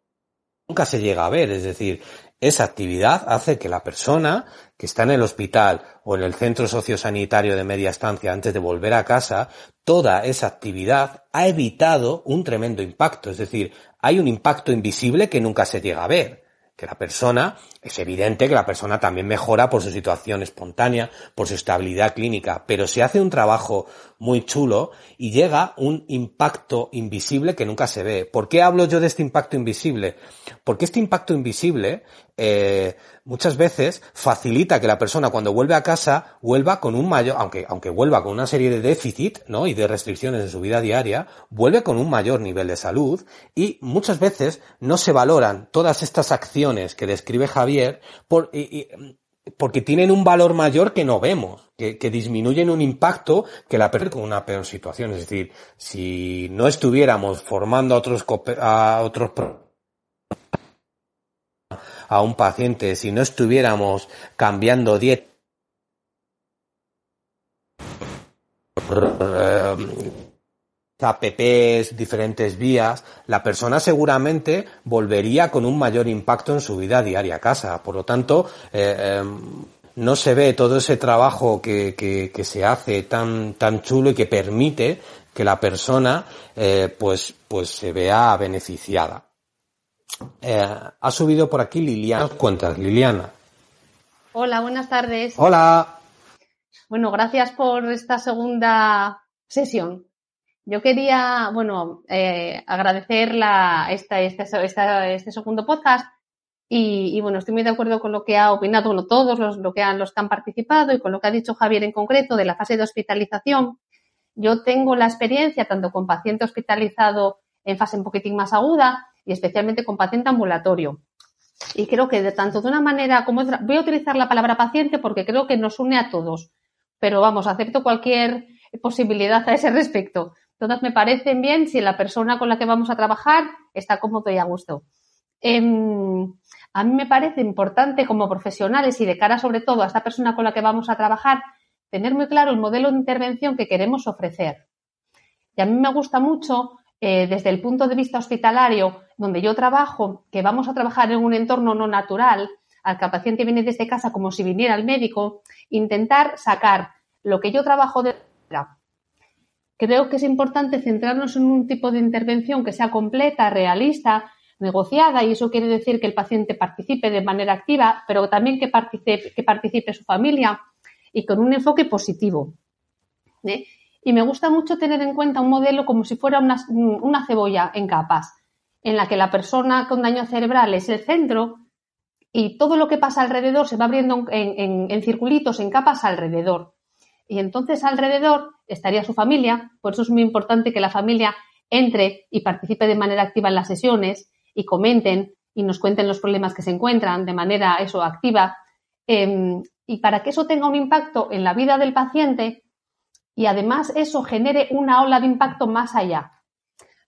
nunca se llega a ver, es decir, esa actividad hace que la persona que está en el hospital o en el centro sociosanitario de media estancia antes de volver a casa, toda esa actividad ha evitado un tremendo impacto. Es decir, hay un impacto invisible que nunca se llega a ver que la persona, es evidente que la persona también mejora por su situación espontánea, por su estabilidad clínica, pero se hace un trabajo muy chulo y llega un impacto invisible que nunca se ve. ¿Por qué hablo yo de este impacto invisible? Porque este impacto invisible eh, muchas veces facilita que la persona cuando vuelve a casa vuelva con un mayor, aunque, aunque vuelva con una serie de déficit, ¿no? Y de restricciones en su vida diaria, vuelve con un mayor nivel de salud y muchas veces no se valoran todas estas acciones que describe Javier por, porque tienen un valor mayor que no vemos, que, que disminuyen un impacto que la persona con una peor situación. Es decir, si no estuviéramos formando a otros, a otros a un paciente, si no estuviéramos cambiando dieta, apps, diferentes vías, la persona seguramente volvería con un mayor impacto en su vida diaria a casa. Por lo tanto, eh, em, no se ve todo ese trabajo que, que, se hace tan, tan chulo y que permite que la persona eh, pues, pues se vea beneficiada. Eh, ha subido por aquí Liliana. Cuentas, Liliana. Hola, buenas tardes. Hola. Bueno, gracias por esta segunda sesión. Yo quería, bueno, eh, agradecer la, esta, este segundo podcast y, bueno, estoy muy de acuerdo con lo que ha opinado bueno, todos los, lo que han, los que han participado y con lo que ha dicho Javier en concreto de la fase de hospitalización. Yo tengo la experiencia tanto con paciente hospitalizado en fase un poquitín más aguda y especialmente con paciente ambulatorio. Y creo que de tanto de una manera como otra, voy a utilizar la palabra paciente porque creo que nos une a todos, pero vamos, acepto cualquier posibilidad a ese respecto. Todas me parecen bien si la persona con la que vamos a trabajar está cómodo y a gusto. Em, a mí me parece importante como profesionales y de cara sobre todo a esta persona con la que vamos a trabajar, tener muy claro el modelo de intervención que queremos ofrecer. Y a mí me gusta mucho eh, desde el punto de vista hospitalario, donde yo trabajo, que vamos a trabajar en un entorno no natural, al que el paciente viene desde casa como si viniera al médico, intentar sacar lo que yo trabajo de Creo que es importante centrarnos en un tipo de intervención que sea completa, realista, negociada, y eso quiere decir que el paciente participe de manera activa, pero también que participe, que participe su familia y con un enfoque positivo. ¿eh? Y me gusta mucho tener en cuenta un modelo como si fuera una, cebolla en capas, en la que la persona con daño cerebral es el centro y todo lo que pasa alrededor se va abriendo en, circulitos, en capas alrededor. Y entonces alrededor estaría su familia, por eso es muy importante que la familia entre y participe de manera activa en las sesiones y comenten y nos cuenten los problemas que se encuentran de manera eso activa. Em, y para que eso tenga un impacto en la vida del paciente, y además eso genere una ola de impacto más allá.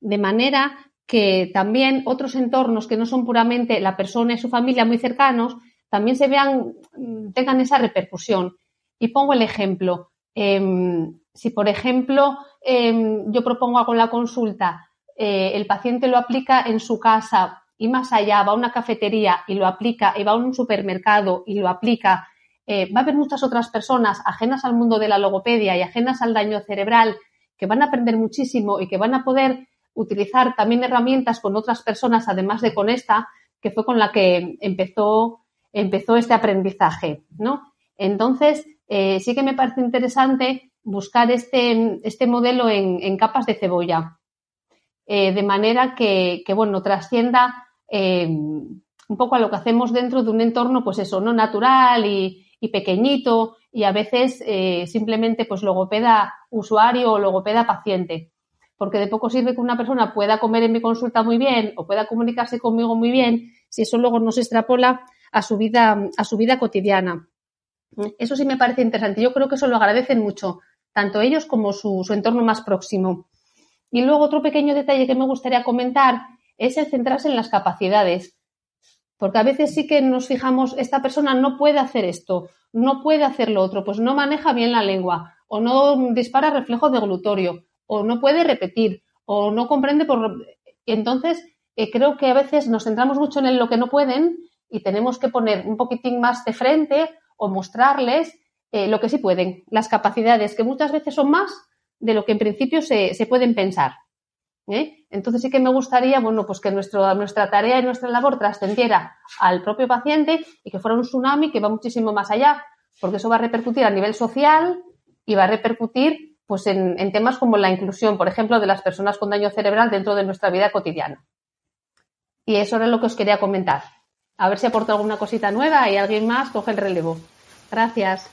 De manera que también otros entornos que no son puramente la persona y su familia muy cercanos, también se vean, mm, tengan esa repercusión. Y pongo el ejemplo. Em, si, por ejemplo, em, yo propongo algo en la consulta, eh, el paciente lo aplica en su casa y más allá, va a una cafetería y lo aplica, y va a un supermercado y lo aplica eh, va a haber muchas otras personas ajenas al mundo de la logopedia y ajenas al daño cerebral que van a aprender muchísimo y que van a poder utilizar también herramientas con otras personas, además de con esta, que fue con la que empezó, empezó este aprendizaje, ¿no? Entonces, eh, sí que me parece interesante buscar este, este modelo en, capas de cebolla, eh, de manera que, bueno, trascienda un poco a lo que hacemos dentro de un entorno, pues eso, no natural y, y pequeñito y a veces eh, simplemente pues logopeda usuario o logopeda paciente. Porque de poco sirve que una persona pueda comer en mi consulta muy bien o pueda comunicarse conmigo muy bien si eso luego no se extrapola a su vida, a su vida cotidiana. Eso sí me parece interesante. Yo creo que eso lo agradecen mucho, tanto ellos como su, su entorno más próximo. Y luego otro pequeño detalle que me gustaría comentar es el centrarse en las capacidades. Porque a veces sí que nos fijamos, esta persona no puede hacer esto, no puede hacer lo otro, pues no maneja bien la lengua, o no dispara reflejo de glutorio, o no puede repetir, o no comprende por. Entonces, eh, creo que a veces nos centramos mucho en lo que no pueden y tenemos que poner un poquitín más de frente o mostrarles eh, lo que sí pueden, las capacidades, que muchas veces son más de lo que en principio se, se pueden pensar. ¿eh? Entonces sí que me gustaría, bueno, pues que nuestro, nuestra tarea y nuestra labor trascendiera al propio paciente y que fuera un tsunami que va muchísimo más allá, porque eso va a repercutir a nivel social y va a repercutir pues en, en temas como la inclusión, por ejemplo, de las personas con daño cerebral dentro de nuestra vida cotidiana. Y eso era lo que os quería comentar. A ver si aporto alguna cosita nueva y alguien más coge el relevo. Gracias.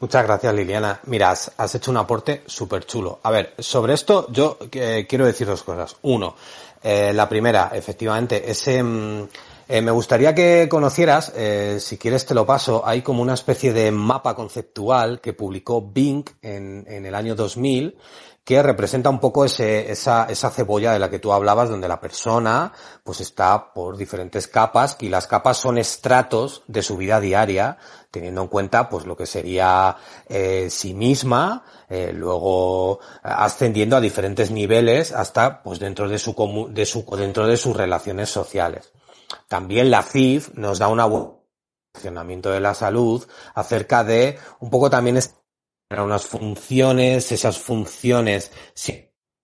Muchas gracias, Liliana. Mira, has, hecho un aporte súper chulo. A ver, sobre esto yo eh, quiero decir dos cosas. Uno, eh, la primera, efectivamente, ese... Mm, eh, me gustaría que conocieras, si quieres te lo paso, hay como una especie de mapa conceptual que publicó Bing en, en el año 2000 que representa un poco esa, cebolla de la que tú hablabas, donde la persona pues está por diferentes capas y las capas son estratos de su vida diaria, teniendo en cuenta pues lo que sería eh, sí misma, eh, luego ascendiendo a diferentes niveles hasta pues dentro de su, de su dentro de sus relaciones sociales. También la CIF nos da una funcionamiento de la salud acerca de un poco también unas funciones, esas funciones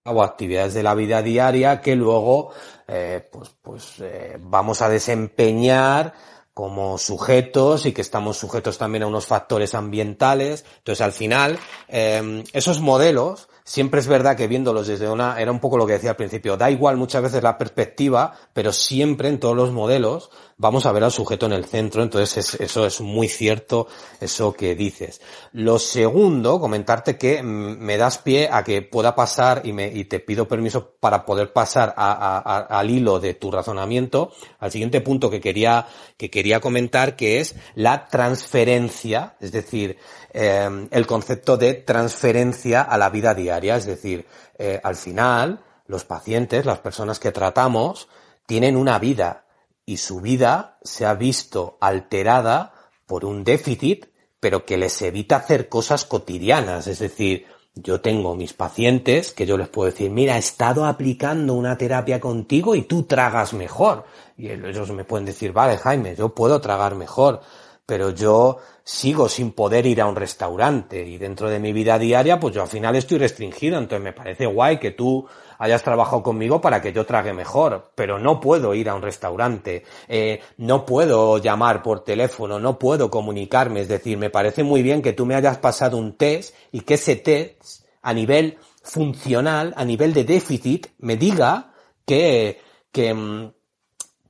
o actividades de la vida diaria que luego eh, pues, pues eh, vamos a desempeñar como sujetos y que estamos sujetos también a unos factores ambientales. Entonces, al final, eh, esos modelos siempre es verdad que viéndolos desde una, era un poco lo que decía al principio, da igual muchas veces la perspectiva, pero siempre en todos los modelos vamos a ver al sujeto en el centro, entonces eso es muy cierto, eso que dices. Lo segundo, comentarte que me das pie a que pueda pasar y, me, y te pido permiso para poder pasar al hilo de tu razonamiento, al siguiente punto que quería, que quería comentar, que es la transferencia, es decir, eh, el concepto de transferencia a la vida diaria. Es decir, eh, al final, los pacientes, las personas que tratamos, tienen una vida y su vida se ha visto alterada por un déficit, pero que les evita hacer cosas cotidianas. Es decir, yo tengo mis pacientes que yo les puedo decir, mira, he estado aplicando una terapia contigo y tú tragas mejor. Y ellos me pueden decir, vale, Jaime, yo puedo tragar mejor pero yo sigo sin poder ir a un restaurante y dentro de mi vida diaria, pues yo al final estoy restringido, entonces me parece guay que tú hayas trabajado conmigo para que yo trague mejor, pero no puedo ir a un restaurante, eh, no puedo llamar por teléfono, no puedo comunicarme, es decir, me parece muy bien que tú me hayas pasado un test y que ese test a nivel funcional, a nivel de déficit, me diga que, que, mm,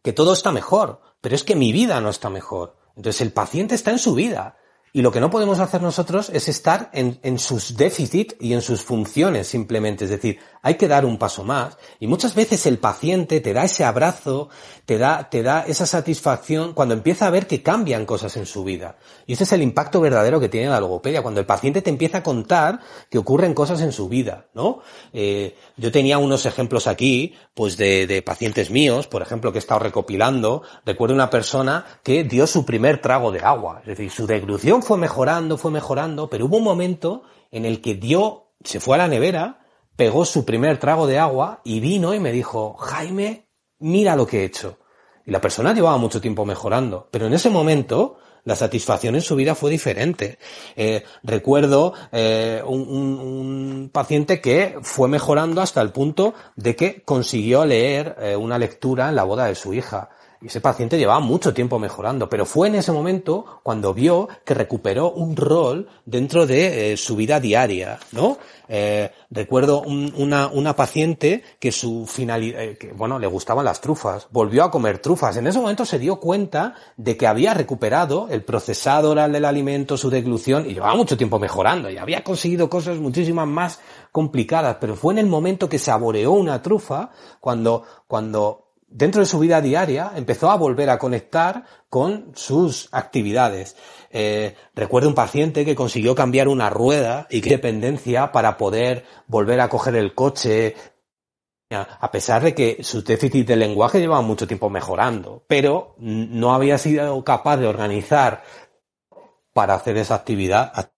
que todo está mejor, pero es que mi vida no está mejor. Entonces el paciente está en su vida. Y lo que no podemos hacer nosotros es estar en, en sus déficits y en sus funciones simplemente. Es decir, hay que dar un paso más. Y muchas veces el paciente te da ese abrazo, te da, te da esa satisfacción cuando empieza a ver que cambian cosas en su vida. Y ese es el impacto verdadero que tiene la logopedia, cuando el paciente te empieza a contar que ocurren cosas en su vida, ¿no? Eh, yo tenía unos ejemplos aquí, pues de, pacientes míos, por ejemplo, que he estado recopilando. Recuerdo una persona que dio su primer trago de agua. Es decir, su deglución fue mejorando, fue mejorando, pero hubo un momento en el que dio, se fue a la nevera, pegó su primer trago de agua y vino y me dijo, Jaime, mira lo que he hecho. Y la persona llevaba mucho tiempo mejorando, pero en ese momento la satisfacción en su vida fue diferente. Eh, recuerdo eh, un, paciente que fue mejorando hasta el punto de que consiguió leer eh, una lectura en la boda de su hija. Y ese paciente llevaba mucho tiempo mejorando, pero fue en ese momento cuando vio que recuperó un rol dentro de eh, su vida diaria, ¿no? Eh, recuerdo una, una paciente que su finalidad, eh, que, bueno, le gustaban las trufas, volvió a comer trufas. En ese momento se dio cuenta de que había recuperado el procesado oral del alimento, su deglución, y llevaba mucho tiempo mejorando, y había conseguido cosas muchísimas más complicadas, pero fue en el momento que saboreó una trufa cuando, cuando dentro de su vida diaria empezó a volver a conectar con sus actividades. Eh, recuerdo un paciente que consiguió cambiar una rueda y que dependencia para poder volver a coger el coche, a pesar de que su déficit de lenguaje llevaba mucho tiempo mejorando, pero no había sido capaz de organizar para hacer esa actividad.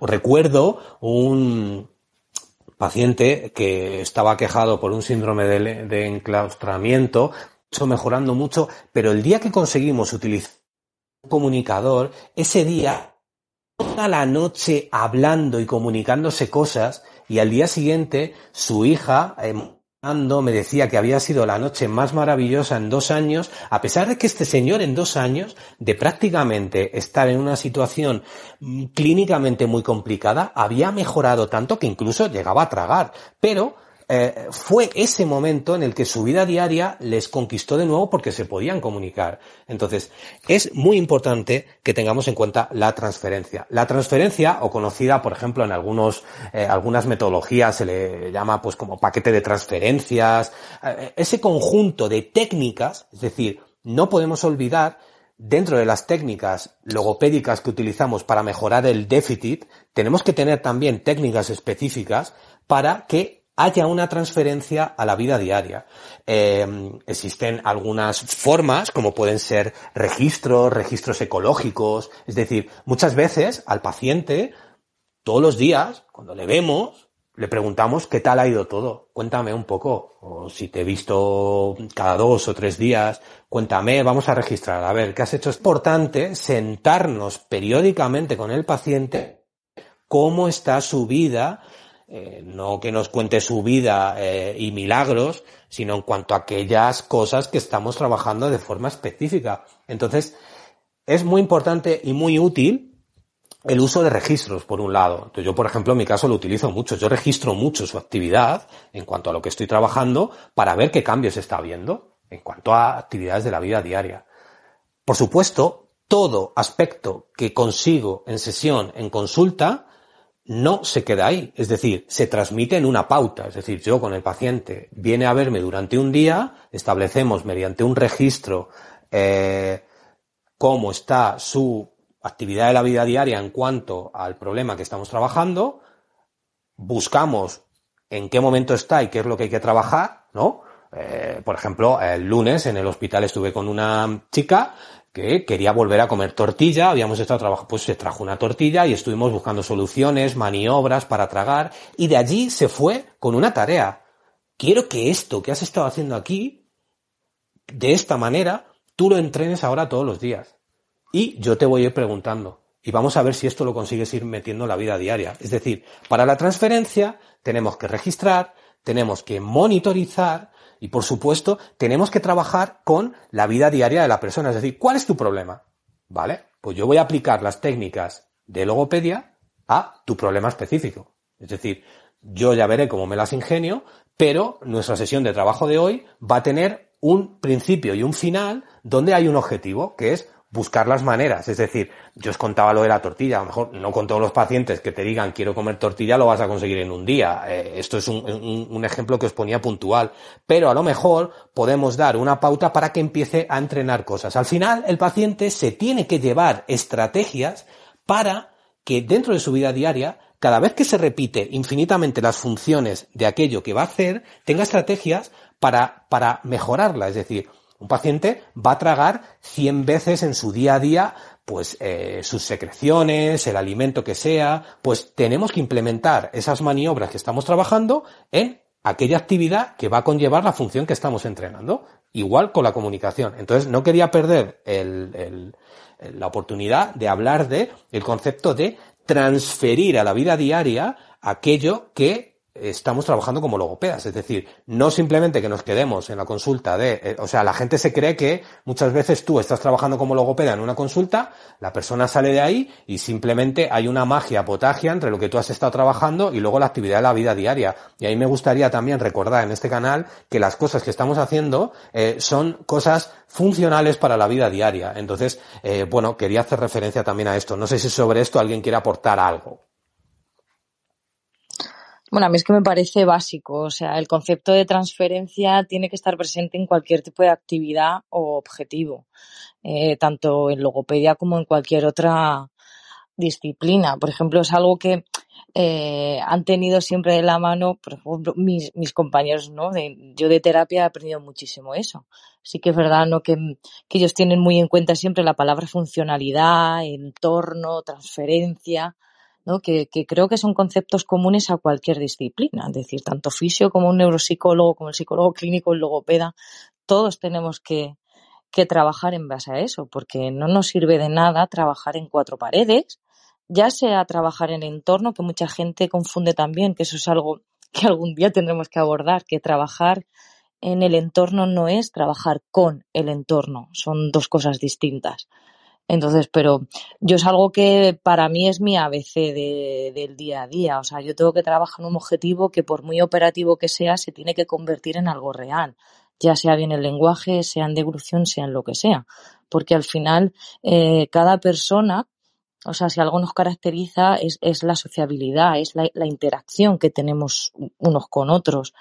Recuerdo un, paciente que estaba quejado por un síndrome de, enclaustramiento mejorando mucho, pero el día que conseguimos utilizar un comunicador, ese día, toda la noche hablando y comunicándose cosas, y al día siguiente su hija, eh, me decía que había sido la noche más maravillosa en dos años, a pesar de que este señor en dos años, de prácticamente estar en una situación mm, clínicamente muy complicada, había mejorado tanto que incluso llegaba a tragar. Pero eh, fue ese momento en el que su vida diaria les conquistó de nuevo porque se podían comunicar. Entonces, es muy importante que tengamos en cuenta la transferencia. La transferencia, o conocida, por ejemplo, en algunos, eh, algunas metodologías se le llama pues como paquete de transferencias, eh, ese conjunto de técnicas, es decir, no podemos olvidar dentro de las técnicas logopédicas que utilizamos para mejorar el déficit, tenemos que tener también técnicas específicas para que haya una transferencia a la vida diaria. Eh, existen algunas formas, como pueden ser registros, registros ecológicos, es decir, muchas veces al paciente, todos los días, cuando le vemos, le preguntamos qué tal ha ido todo, cuéntame un poco, o si te he visto cada dos o tres días, cuéntame, vamos a registrar, a ver, ¿qué has hecho? Es importante sentarnos periódicamente con el paciente, cómo está su vida, eh, no que nos cuente su vida eh, y milagros, sino en cuanto a aquellas cosas que estamos trabajando de forma específica. Entonces, es muy importante y muy útil el uso de registros, por un lado. yo, por ejemplo, en mi caso lo utilizo mucho. Yo registro mucho su actividad en cuanto a lo que estoy trabajando para ver qué cambios está viendo en cuanto a actividades de la vida diaria. Por supuesto, todo aspecto que consigo en sesión, en consulta, no se queda ahí, es decir, se transmite en una pauta, es decir, yo con el paciente viene a verme durante un día, establecemos mediante un registro eh, cómo está su actividad de la vida diaria en cuanto al problema que estamos trabajando, buscamos en qué momento está y qué es lo que hay que trabajar, ¿no? Eh, por ejemplo, el lunes en el hospital estuve con una chica que quería volver a comer tortilla, habíamos estado trabajando, pues se trajo una tortilla y estuvimos buscando soluciones, maniobras para tragar, y de allí se fue con una tarea. Quiero que esto que has estado haciendo aquí, de esta manera, tú lo entrenes ahora todos los días. Y yo te voy a ir preguntando. Y vamos a ver si esto lo consigues ir metiendo en la vida diaria. Es decir, para la transferencia tenemos que registrar, tenemos que monitorizar, y por supuesto, tenemos que trabajar con la vida diaria de la persona. Es decir, ¿cuál es tu problema? ¿Vale? Pues yo voy a aplicar las técnicas de logopedia a tu problema específico. Es decir, yo ya veré cómo me las ingenio, pero nuestra sesión de trabajo de hoy va a tener un principio y un final donde hay un objetivo, que es buscar las maneras. Es decir, yo os contaba lo de la tortilla, a lo mejor no con todos los pacientes que te digan quiero comer tortilla lo vas a conseguir en un día. Eh, esto es un, un, ejemplo que os ponía puntual. Pero a lo mejor podemos dar una pauta para que empiece a entrenar cosas. Al final, el paciente se tiene que llevar estrategias para que dentro de su vida diaria cada vez que se repite infinitamente las funciones de aquello que va a hacer, tenga estrategias para, para mejorarla. Es decir, un paciente va a tragar 100 veces en su día a día pues eh, sus secreciones, el alimento que sea, pues tenemos que implementar esas maniobras que estamos trabajando en aquella actividad que va a conllevar la función que estamos entrenando. Igual con la comunicación. Entonces no quería perder el, la oportunidad de hablar de el concepto de transferir a la vida diaria aquello que estamos trabajando como logopedas, es decir, no simplemente que nos quedemos en la consulta de, eh, o sea, la gente se cree que muchas veces tú estás trabajando como logopeda en una consulta, la persona sale de ahí y simplemente hay una magia potagia entre lo que tú has estado trabajando y luego la actividad de la vida diaria. Y ahí me gustaría también recordar en este canal que las cosas que estamos haciendo eh, son cosas funcionales para la vida diaria. Entonces, eh, bueno, quería hacer referencia también a esto. No sé si sobre esto alguien quiere aportar algo. Bueno, a mí es que me parece básico. O sea, el concepto de transferencia tiene que estar presente en cualquier tipo de actividad o objetivo, eh, tanto en logopedia como en cualquier otra disciplina. Por ejemplo, es algo que eh, han tenido siempre de la mano, por ejemplo, mis, mis compañeros, ¿no? Yo de terapia he aprendido muchísimo eso. Sí que es verdad, ¿no? Que ellos tienen muy en cuenta siempre la palabra funcionalidad, entorno, transferencia Que, creo que son conceptos comunes a cualquier disciplina, es decir, tanto fisio como un neuropsicólogo, como el psicólogo clínico, el logopeda, todos tenemos que, que trabajar en base a eso, porque no nos sirve de nada trabajar en cuatro paredes, ya sea trabajar en entorno, que mucha gente confunde también, que eso es algo que algún día tendremos que abordar, que trabajar en el entorno no es trabajar con el entorno, son dos cosas distintas. Entonces, pero yo es algo que para mí es mi ABC de, del día a día. O sea, yo tengo que trabajar en un objetivo que por muy operativo que sea, se tiene que convertir en algo real. Ya sea bien el lenguaje, sea en devolución, sea en lo que sea. Porque al final, eh, cada persona, o sea, si algo nos caracteriza es, es la sociabilidad, es la, la interacción que tenemos unos con otros.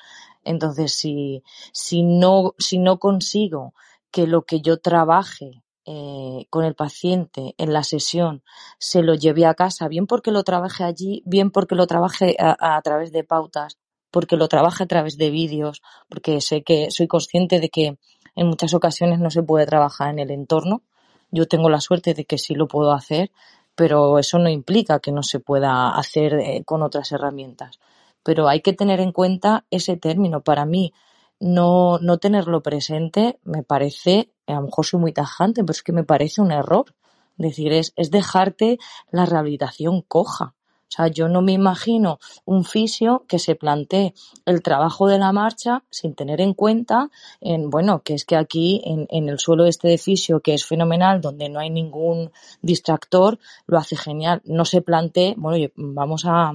Entonces, si, si, no, si no consigo que lo que yo trabaje eh, con el paciente en la sesión se lo lleve a casa, bien porque lo trabaje allí, bien porque lo trabaje a, a través de pautas, porque lo trabaje a través de vídeos, porque sé que soy consciente de que en muchas ocasiones no se puede trabajar en el entorno. Yo tengo la suerte de que sí lo puedo hacer, pero eso no implica que no se pueda hacer eh, con otras herramientas pero hay que tener en cuenta ese término. Para mí, no, no tenerlo presente me parece, a lo mejor soy muy tajante, pero es que me parece un error. Decir, es, es dejarte la rehabilitación coja. O sea, yo no me imagino un fisio que se plantee el trabajo de la marcha sin tener en cuenta, en, bueno, que es que aquí en, en el suelo este de fisio, que es fenomenal, donde no hay ningún distractor, lo hace genial. No se plantee, bueno, vamos a,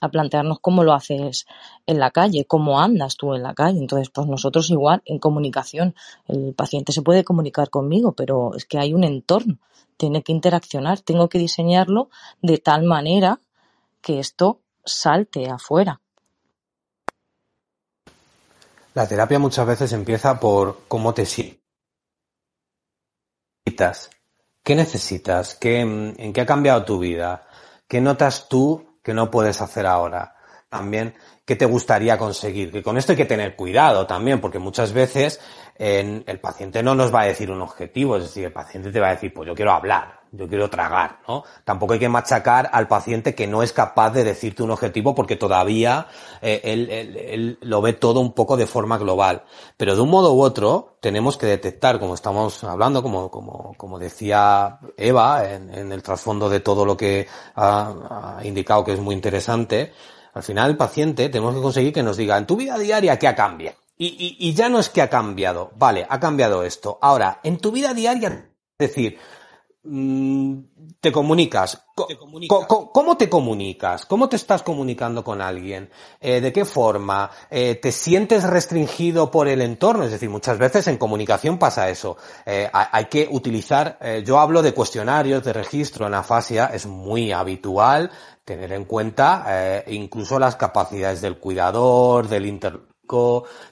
a plantearnos cómo lo haces en la calle, cómo andas tú en la calle. Entonces, pues nosotros igual en comunicación, el paciente se puede comunicar conmigo, pero es que hay un entorno, tiene que interaccionar, tengo que diseñarlo de tal manera que esto salte afuera. La terapia muchas veces empieza por cómo te sientes. ¿Qué necesitas? ¿Qué, ¿En qué ha cambiado tu vida? ¿Qué notas tú que no puedes hacer ahora. También, ¿qué te gustaría conseguir? Que con esto hay que tener cuidado también, porque muchas veces el paciente no nos va a decir un objetivo, es decir, el paciente te va a decir, pues yo quiero hablar, yo quiero tragar, ¿no? Tampoco hay que machacar al paciente que no es capaz de decirte un objetivo porque todavía eh, él, él, él, lo ve todo un poco de forma global. Pero de un modo u otro tenemos que detectar, como estamos hablando, como, como, como decía Eva, en, el trasfondo de todo lo que ha, ha indicado que es muy interesante, al final el paciente tenemos que conseguir que nos diga en tu vida diaria qué ha cambiado. Y, y, y ya no es que ha cambiado, vale, ha cambiado esto. Ahora, en tu vida diaria, es decir, te comunicas. Te comunicas. ¿Cómo te comunicas? ¿Cómo te estás comunicando con alguien? Eh, ¿De qué forma? Eh, ¿Te sientes restringido por el entorno? Es decir, muchas veces en comunicación pasa eso. Eh, hay que utilizar, yo hablo de cuestionarios de registro en afasia, es muy habitual tener en cuenta incluso las capacidades del cuidador, del inter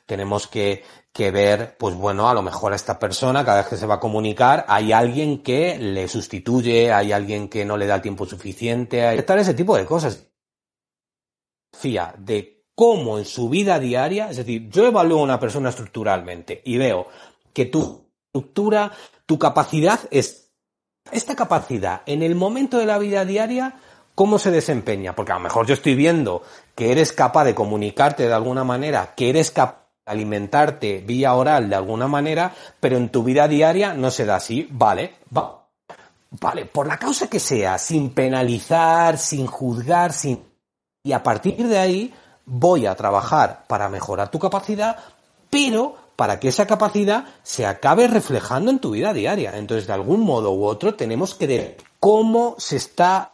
tenemos que que ver, pues bueno, a lo mejor a esta persona, cada vez que se va a comunicar, hay alguien que le sustituye, hay alguien que no le da el tiempo suficiente, hay tal ese tipo de cosas. Fía de cómo en su vida diaria, es decir, yo evalúo a una persona estructuralmente y veo que tu estructura, tu capacidad es esta capacidad en el momento de la vida diaria, ¿cómo se desempeña? Porque a lo mejor yo estoy viendo que eres capaz de comunicarte de alguna manera, que eres capaz alimentarte vía oral de alguna manera, pero en tu vida diaria no se da así, vale, va, vale, por la causa que sea, sin penalizar, sin juzgar, sin... Y a partir de ahí voy a trabajar para mejorar tu capacidad, pero para que esa capacidad se acabe reflejando en tu vida diaria. Entonces, de algún modo u otro, tenemos que ver cómo se está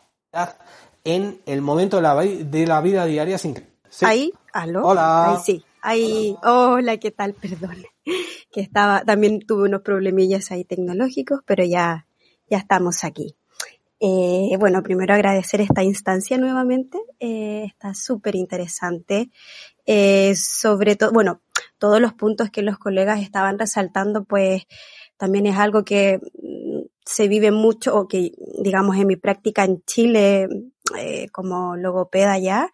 en el momento de la, de la vida diaria sin... ¿Sí? Ahí, aló. Hola. Ahí sí. Ahí, hola, ¿qué tal? Perdón. Que estaba, también tuve unos problemillas ahí tecnológicos, pero ya, ya estamos aquí. Eh, bueno, primero agradecer esta instancia nuevamente. Eh, está súper interesante. Eh, sobre todo, bueno, todos los puntos que los colegas estaban resaltando, pues también es algo que mm, se vive mucho o que, digamos, en mi práctica en Chile, eh, como logopeda ya,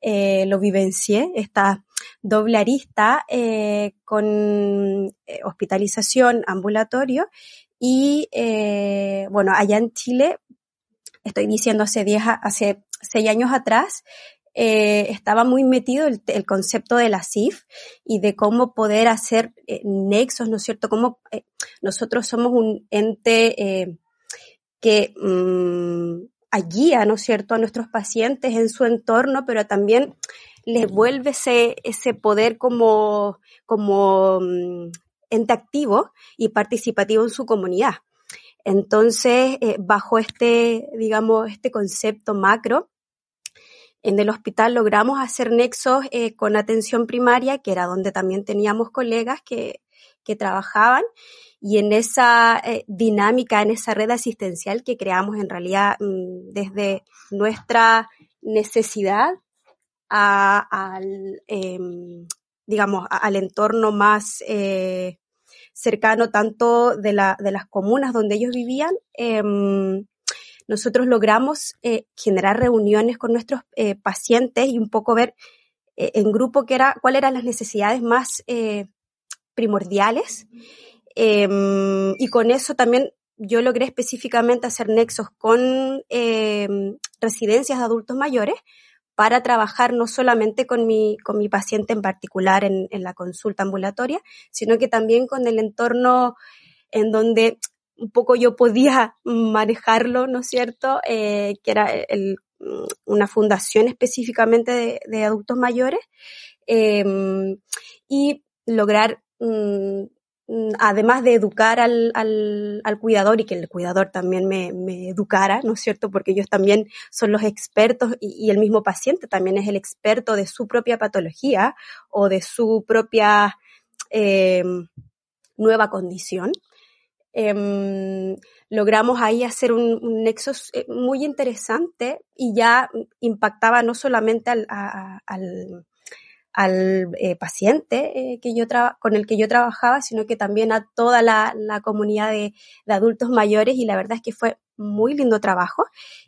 eh, lo vivencié, esta doble arista eh, con eh, hospitalización ambulatorio y eh, bueno, allá en Chile estoy diciendo hace 10, hace 6 años atrás, estaba muy metido el, concepto de la CIF y de cómo poder hacer nexos, ¿no es cierto? Cómo eh, nosotros somos un ente que mm, guía, ¿no es cierto?, a nuestros pacientes en su entorno, pero también les vuelve ese, ese poder como, como mm, ente activo y participativo en su comunidad. Entonces, bajo este, digamos, este concepto macro, en el hospital logramos hacer nexos eh, con atención primaria, que era donde también teníamos colegas que, que trabajaban, y en esa eh, dinámica, en esa red asistencial que creamos en realidad mm, desde nuestra necesidad al, em, digamos, al entorno más eh, cercano tanto de, la, de las comunas donde ellos vivían, em, nosotros logramos eh, generar reuniones con nuestros eh, pacientes y un poco ver en grupo qué era, cuáles eran las necesidades más primordiales. Em, y con eso también yo logré específicamente hacer nexos con residencias de adultos mayores para trabajar no solamente con mi, con mi paciente en particular en, la consulta ambulatoria, sino que también con el entorno en donde un poco yo podía manejarlo, ¿no es cierto? Eh, que era una fundación específicamente de, adultos mayores em, y lograr, mm, además de educar al, cuidador y que el cuidador también me, educara, ¿no es cierto? Porque ellos también son los expertos y, el mismo paciente también es el experto de su propia patología o de su propia em, nueva condición. Em, logramos ahí hacer un, nexo eh, muy interesante y ya impactaba no solamente al, al, eh, paciente eh, que yo con el que yo trabajaba, sino que también a toda la, comunidad de, adultos mayores y la verdad es que fue muy lindo trabajo.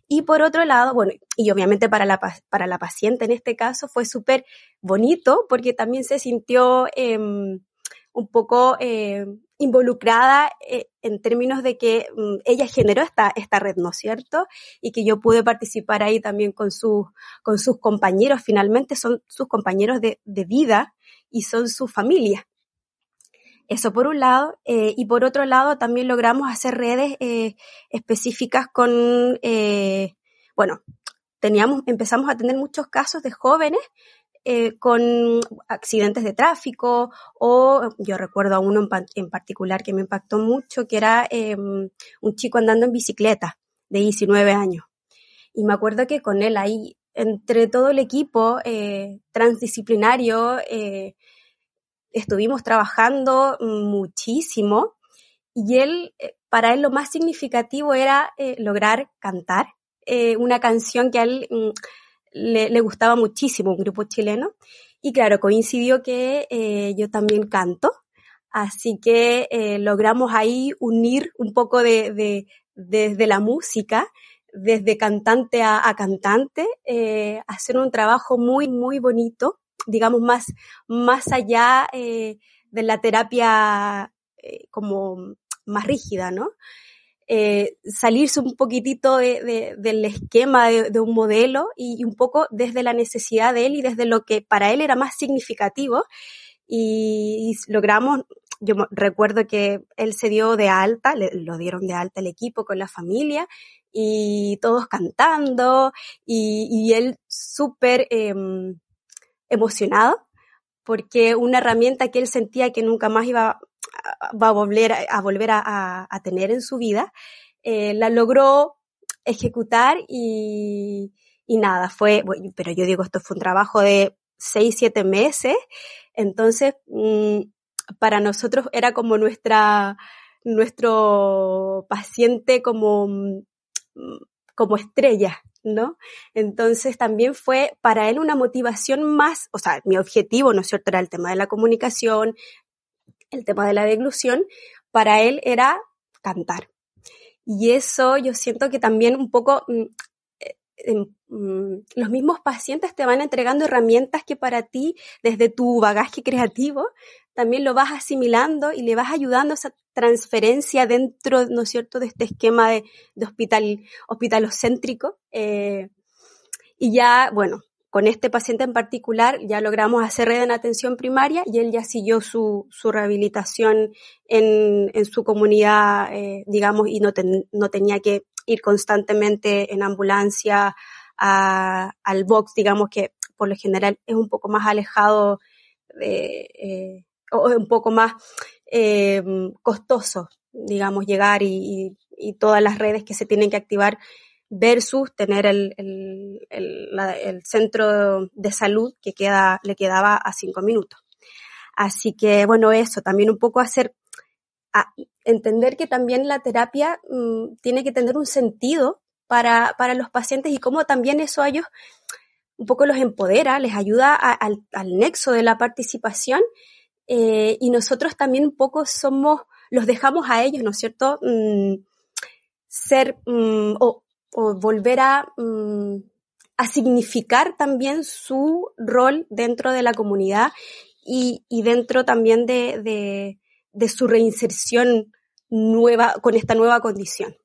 Y por otro lado, bueno, y obviamente para la, para la paciente en este caso fue súper bonito porque también se sintió em, un poco eh, involucrada eh, en términos de que mm, ella generó esta, esta red, ¿no es cierto? Y que yo pude participar ahí también con, sus con sus compañeros, finalmente son sus compañeros de, de vida y son su familia. Eso por un lado. Eh, y por otro lado, también logramos hacer redes específicas con, bueno, teníamos, empezamos a tener muchos casos de jóvenes eh, con accidentes de tráfico o yo recuerdo a uno en, particular que me impactó mucho, que era em, un chico andando en bicicleta de 19 años. Y me acuerdo que con él ahí, entre todo el equipo eh, transdisciplinario, eh, estuvimos trabajando muchísimo y él, para él lo más significativo era lograr cantar una canción que a él mm, le, gustaba muchísimo un grupo chileno. Y claro, coincidió que eh, yo también canto, así que eh, logramos ahí unir un poco de, desde la música, desde cantante a, cantante, eh, hacer un trabajo muy, muy bonito, digamos, más, más allá de la terapia como más rígida, ¿no? Eh, salirse un poquitito de, del esquema de, un modelo y, un poco desde la necesidad de él y desde lo que para él era más significativo. Y, logramos, yo recuerdo que él se dio de alta, le, lo dieron de alta el equipo con la familia y todos cantando y, y él súper em, emocionado porque una herramienta que él sentía que nunca más iba va a volver a, volver a, tener en su vida, eh, la logró ejecutar y, nada, fue, pero yo digo, esto fue un trabajo de seis, siete meses, entonces mm, para nosotros era como nuestra, nuestro paciente como, mm, como estrella, ¿no? Entonces también fue para él una motivación más, o sea, mi objetivo, ¿no es cierto?, era el tema de la comunicación, el tema de la deglución, para él era cantar. Y eso yo siento que también un poco mm, eh, em, mm, los mismos pacientes te van entregando herramientas que para ti, desde tu bagaje creativo, también lo vas asimilando y le vas ayudando a esa transferencia dentro, ¿no es cierto?, de este esquema de, de hospital, hospitalocéntrico. Eh, y ya, bueno, con este paciente en particular ya logramos hacer red en atención primaria y él ya siguió su, su rehabilitación en, en, su comunidad, eh, digamos, y no, ten, no tenía que ir constantemente en ambulancia al box, digamos que por lo general es un poco más alejado eh, o un poco más eh, costoso, digamos, llegar y, y, todas las redes que se tienen que activar versus tener el, el, el, centro de salud que queda, le quedaba a cinco minutos. Así que, bueno, eso, también un poco hacer, entender que también la terapia mmm, tiene que tener un sentido para, para los pacientes y cómo también eso a ellos un poco los empodera, les ayuda al, al, nexo de la participación eh, y nosotros también un poco somos, los dejamos a ellos, ¿no es cierto? Mm, ser mm, o o volver a, um, a significar también su rol dentro de la comunidad y, y dentro también de, de, su reinserción nueva, con esta nueva condición.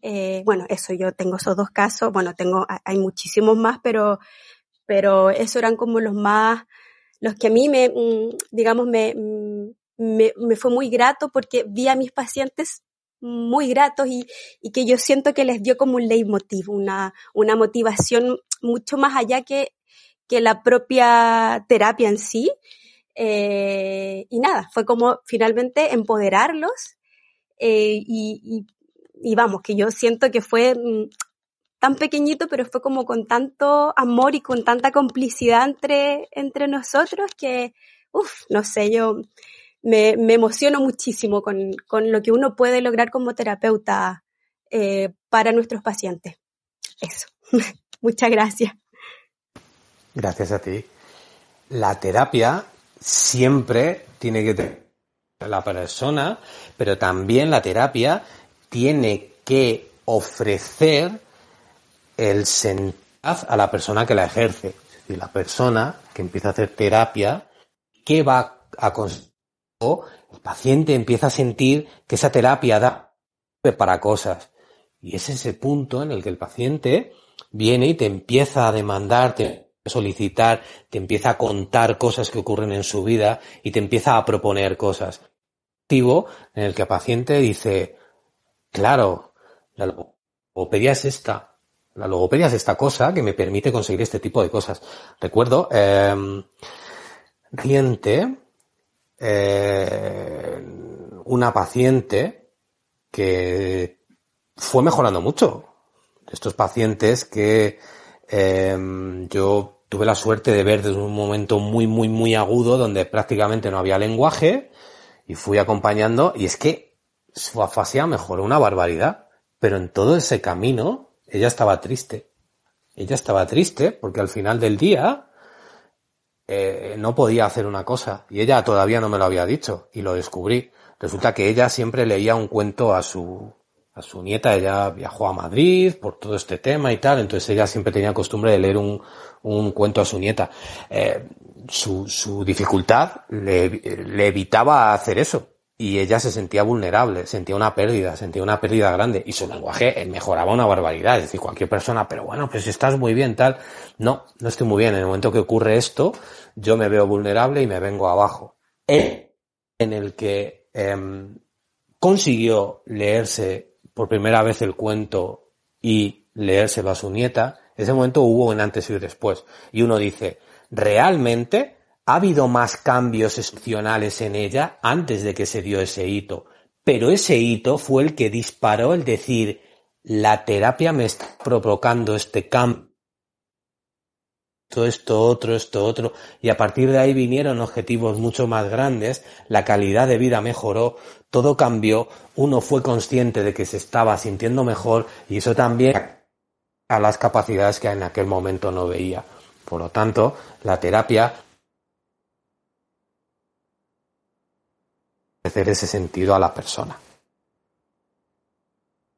Eh, bueno, eso, yo tengo esos dos casos, bueno, tengo, hay muchísimos más, pero, pero esos eran como los más, los que a mí me, mm, digamos, mm, me, me fue muy grato porque vi a mis pacientes muy gratos y, y, que yo siento que les dio como un leitmotiv, una, una motivación mucho más allá que, que la propia terapia en sí. Eh, y nada, fue como finalmente empoderarlos eh, y, y, y, vamos, que yo siento que fue mm, tan pequeñito, pero fue como con tanto amor y con tanta complicidad entre, entre nosotros que, uff, no sé, yo me, emociono muchísimo con, con, lo que uno puede lograr como terapeuta eh, para nuestros pacientes. Eso. Muchas gracias. Gracias a ti. La terapia siempre tiene que tener la persona, pero también la terapia tiene que ofrecer el sentir a la persona que la ejerce. Es decir, la persona que empieza a hacer terapia, ¿qué va a conseguir? El paciente empieza a sentir que esa terapia da para cosas. Y es ese punto en el que el paciente viene y te empieza a demandar, te a solicitar, te empieza a contar cosas que ocurren en su vida y te empieza a proponer cosas. En el que el paciente dice, claro, la logopedia es esta, la logopedia es esta cosa que me permite conseguir este tipo de cosas. Recuerdo, eh, reciente, eh, una paciente que fue mejorando mucho. Estos pacientes que eh, yo tuve la suerte de ver desde un momento muy, muy, muy agudo donde prácticamente no había lenguaje y fui acompañando y es que su afasia mejoró una barbaridad. Pero en todo ese camino ella estaba triste. Ella estaba triste porque al final del día eh, no podía hacer una cosa y ella todavía no me lo había dicho y lo descubrí. Resulta que ella siempre leía un cuento a su, a su nieta, ella viajó a Madrid por todo este tema y tal, entonces ella siempre tenía costumbre de leer un, un cuento a su nieta. Eh, su, su dificultad le, le evitaba hacer eso y ella se sentía vulnerable, sentía una pérdida, sentía una pérdida grande y su lenguaje mejoraba una barbaridad, es decir, cualquier persona, pero bueno, pues si estás muy bien, tal, no, no estoy muy bien, en el momento que ocurre esto, yo me veo vulnerable y me vengo abajo. En el que eh, consiguió leerse por primera vez el cuento y leérselo a su nieta, ese momento hubo un antes y después. Y uno dice, realmente ha habido más cambios excepcionales en ella antes de que se dio ese hito, pero ese hito fue el que disparó el decir, la terapia me está provocando este cambio, esto, otro, esto, otro, y a partir de ahí vinieron objetivos mucho más grandes, la calidad de vida mejoró, todo cambió, uno fue consciente de que se estaba sintiendo mejor y eso también a las capacidades que en aquel momento no veía. Por lo tanto, la terapia ofrecer ese sentido a la persona.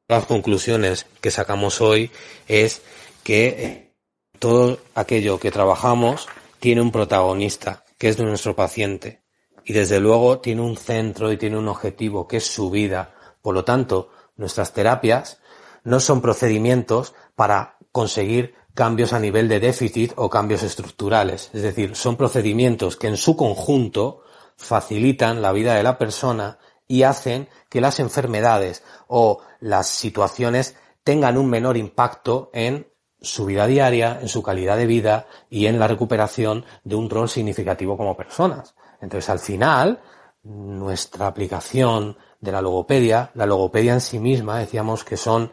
Las conclusiones que sacamos hoy es que eh, todo aquello que trabajamos tiene un protagonista, que es nuestro paciente. y desde luego tiene un centro y tiene un objetivo que es su vida. Por lo tanto, nuestras terapias no son procedimientos para conseguir cambios a nivel de déficit o cambios estructurales. Es decir, son procedimientos que en su conjunto facilitan la vida de la persona y hacen que las enfermedades o las situaciones tengan un menor impacto en su vida diaria, en su calidad de vida y en la recuperación de un rol significativo como personas. Entonces, al final, nuestra aplicación de la logopedia, la logopedia en sí misma, decíamos que son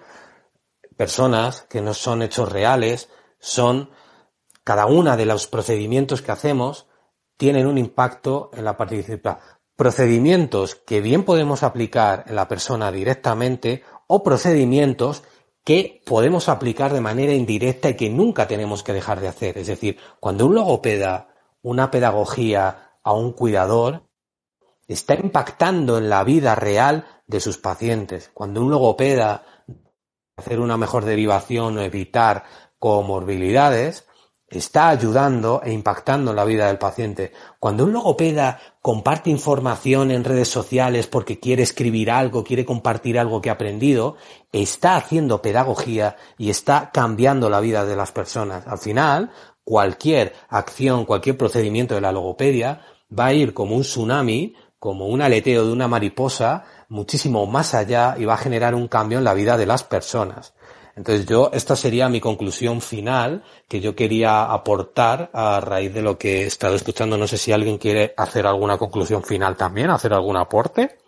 personas que no son hechos reales, son cada una de los procedimientos que hacemos tienen un impacto en la participación. Procedimientos que bien podemos aplicar en la persona directamente o procedimientos que podemos aplicar de manera indirecta y que nunca tenemos que dejar de hacer. Es decir, cuando un logopeda, una pedagogía a un cuidador, está impactando en la vida real de sus pacientes. Cuando un logopeda hacer una mejor derivación o evitar comorbilidades, está ayudando e impactando en la vida del paciente. Cuando un logopeda comparte información en redes sociales porque quiere escribir algo, quiere compartir algo que ha aprendido, está haciendo pedagogía y está cambiando la vida de las personas. Al final, cualquier acción, cualquier procedimiento de la logopedia va a ir como un tsunami, como un aleteo de una mariposa, muchísimo más allá y va a generar un cambio en la vida de las personas. Entonces yo, esta sería mi conclusión final que yo quería aportar a raíz de lo que he estado escuchando. No sé si alguien quiere hacer alguna conclusión final también, hacer algún aporte.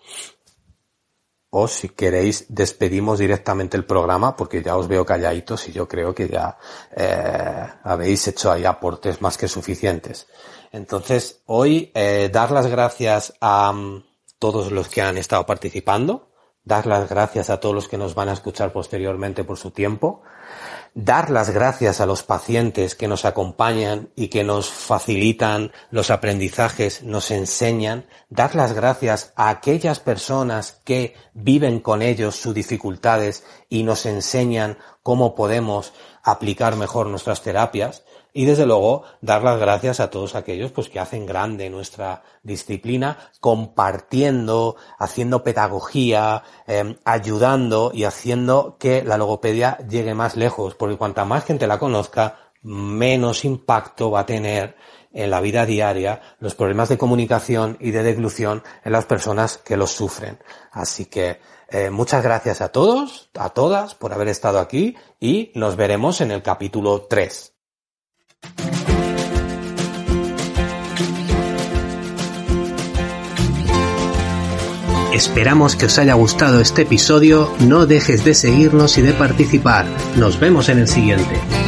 O si queréis, despedimos directamente el programa porque ya os veo calladitos y yo creo que ya eh, habéis hecho ahí aportes más que suficientes. Entonces, hoy eh, dar las gracias a mm, todos los que han estado participando, dar las gracias a todos los que nos van a escuchar posteriormente por su tiempo, dar las gracias a los pacientes que nos acompañan y que nos facilitan los aprendizajes, nos enseñan, dar las gracias a aquellas personas que viven con ellos sus dificultades y nos enseñan cómo podemos aplicar mejor nuestras terapias, y desde luego dar las gracias a todos aquellos pues que hacen grande nuestra disciplina compartiendo, haciendo pedagogía, em, ayudando y haciendo que la logopedia llegue más lejos, porque cuanta más gente la conozca, menos impacto va a tener en la vida diaria los problemas de comunicación y de deglución en las personas que los sufren. Así que eh, muchas gracias a todos, a todas por haber estado aquí y nos veremos en el capítulo 3. Esperamos que os haya gustado este episodio, no dejes de seguirnos y de participar. Nos vemos en el siguiente.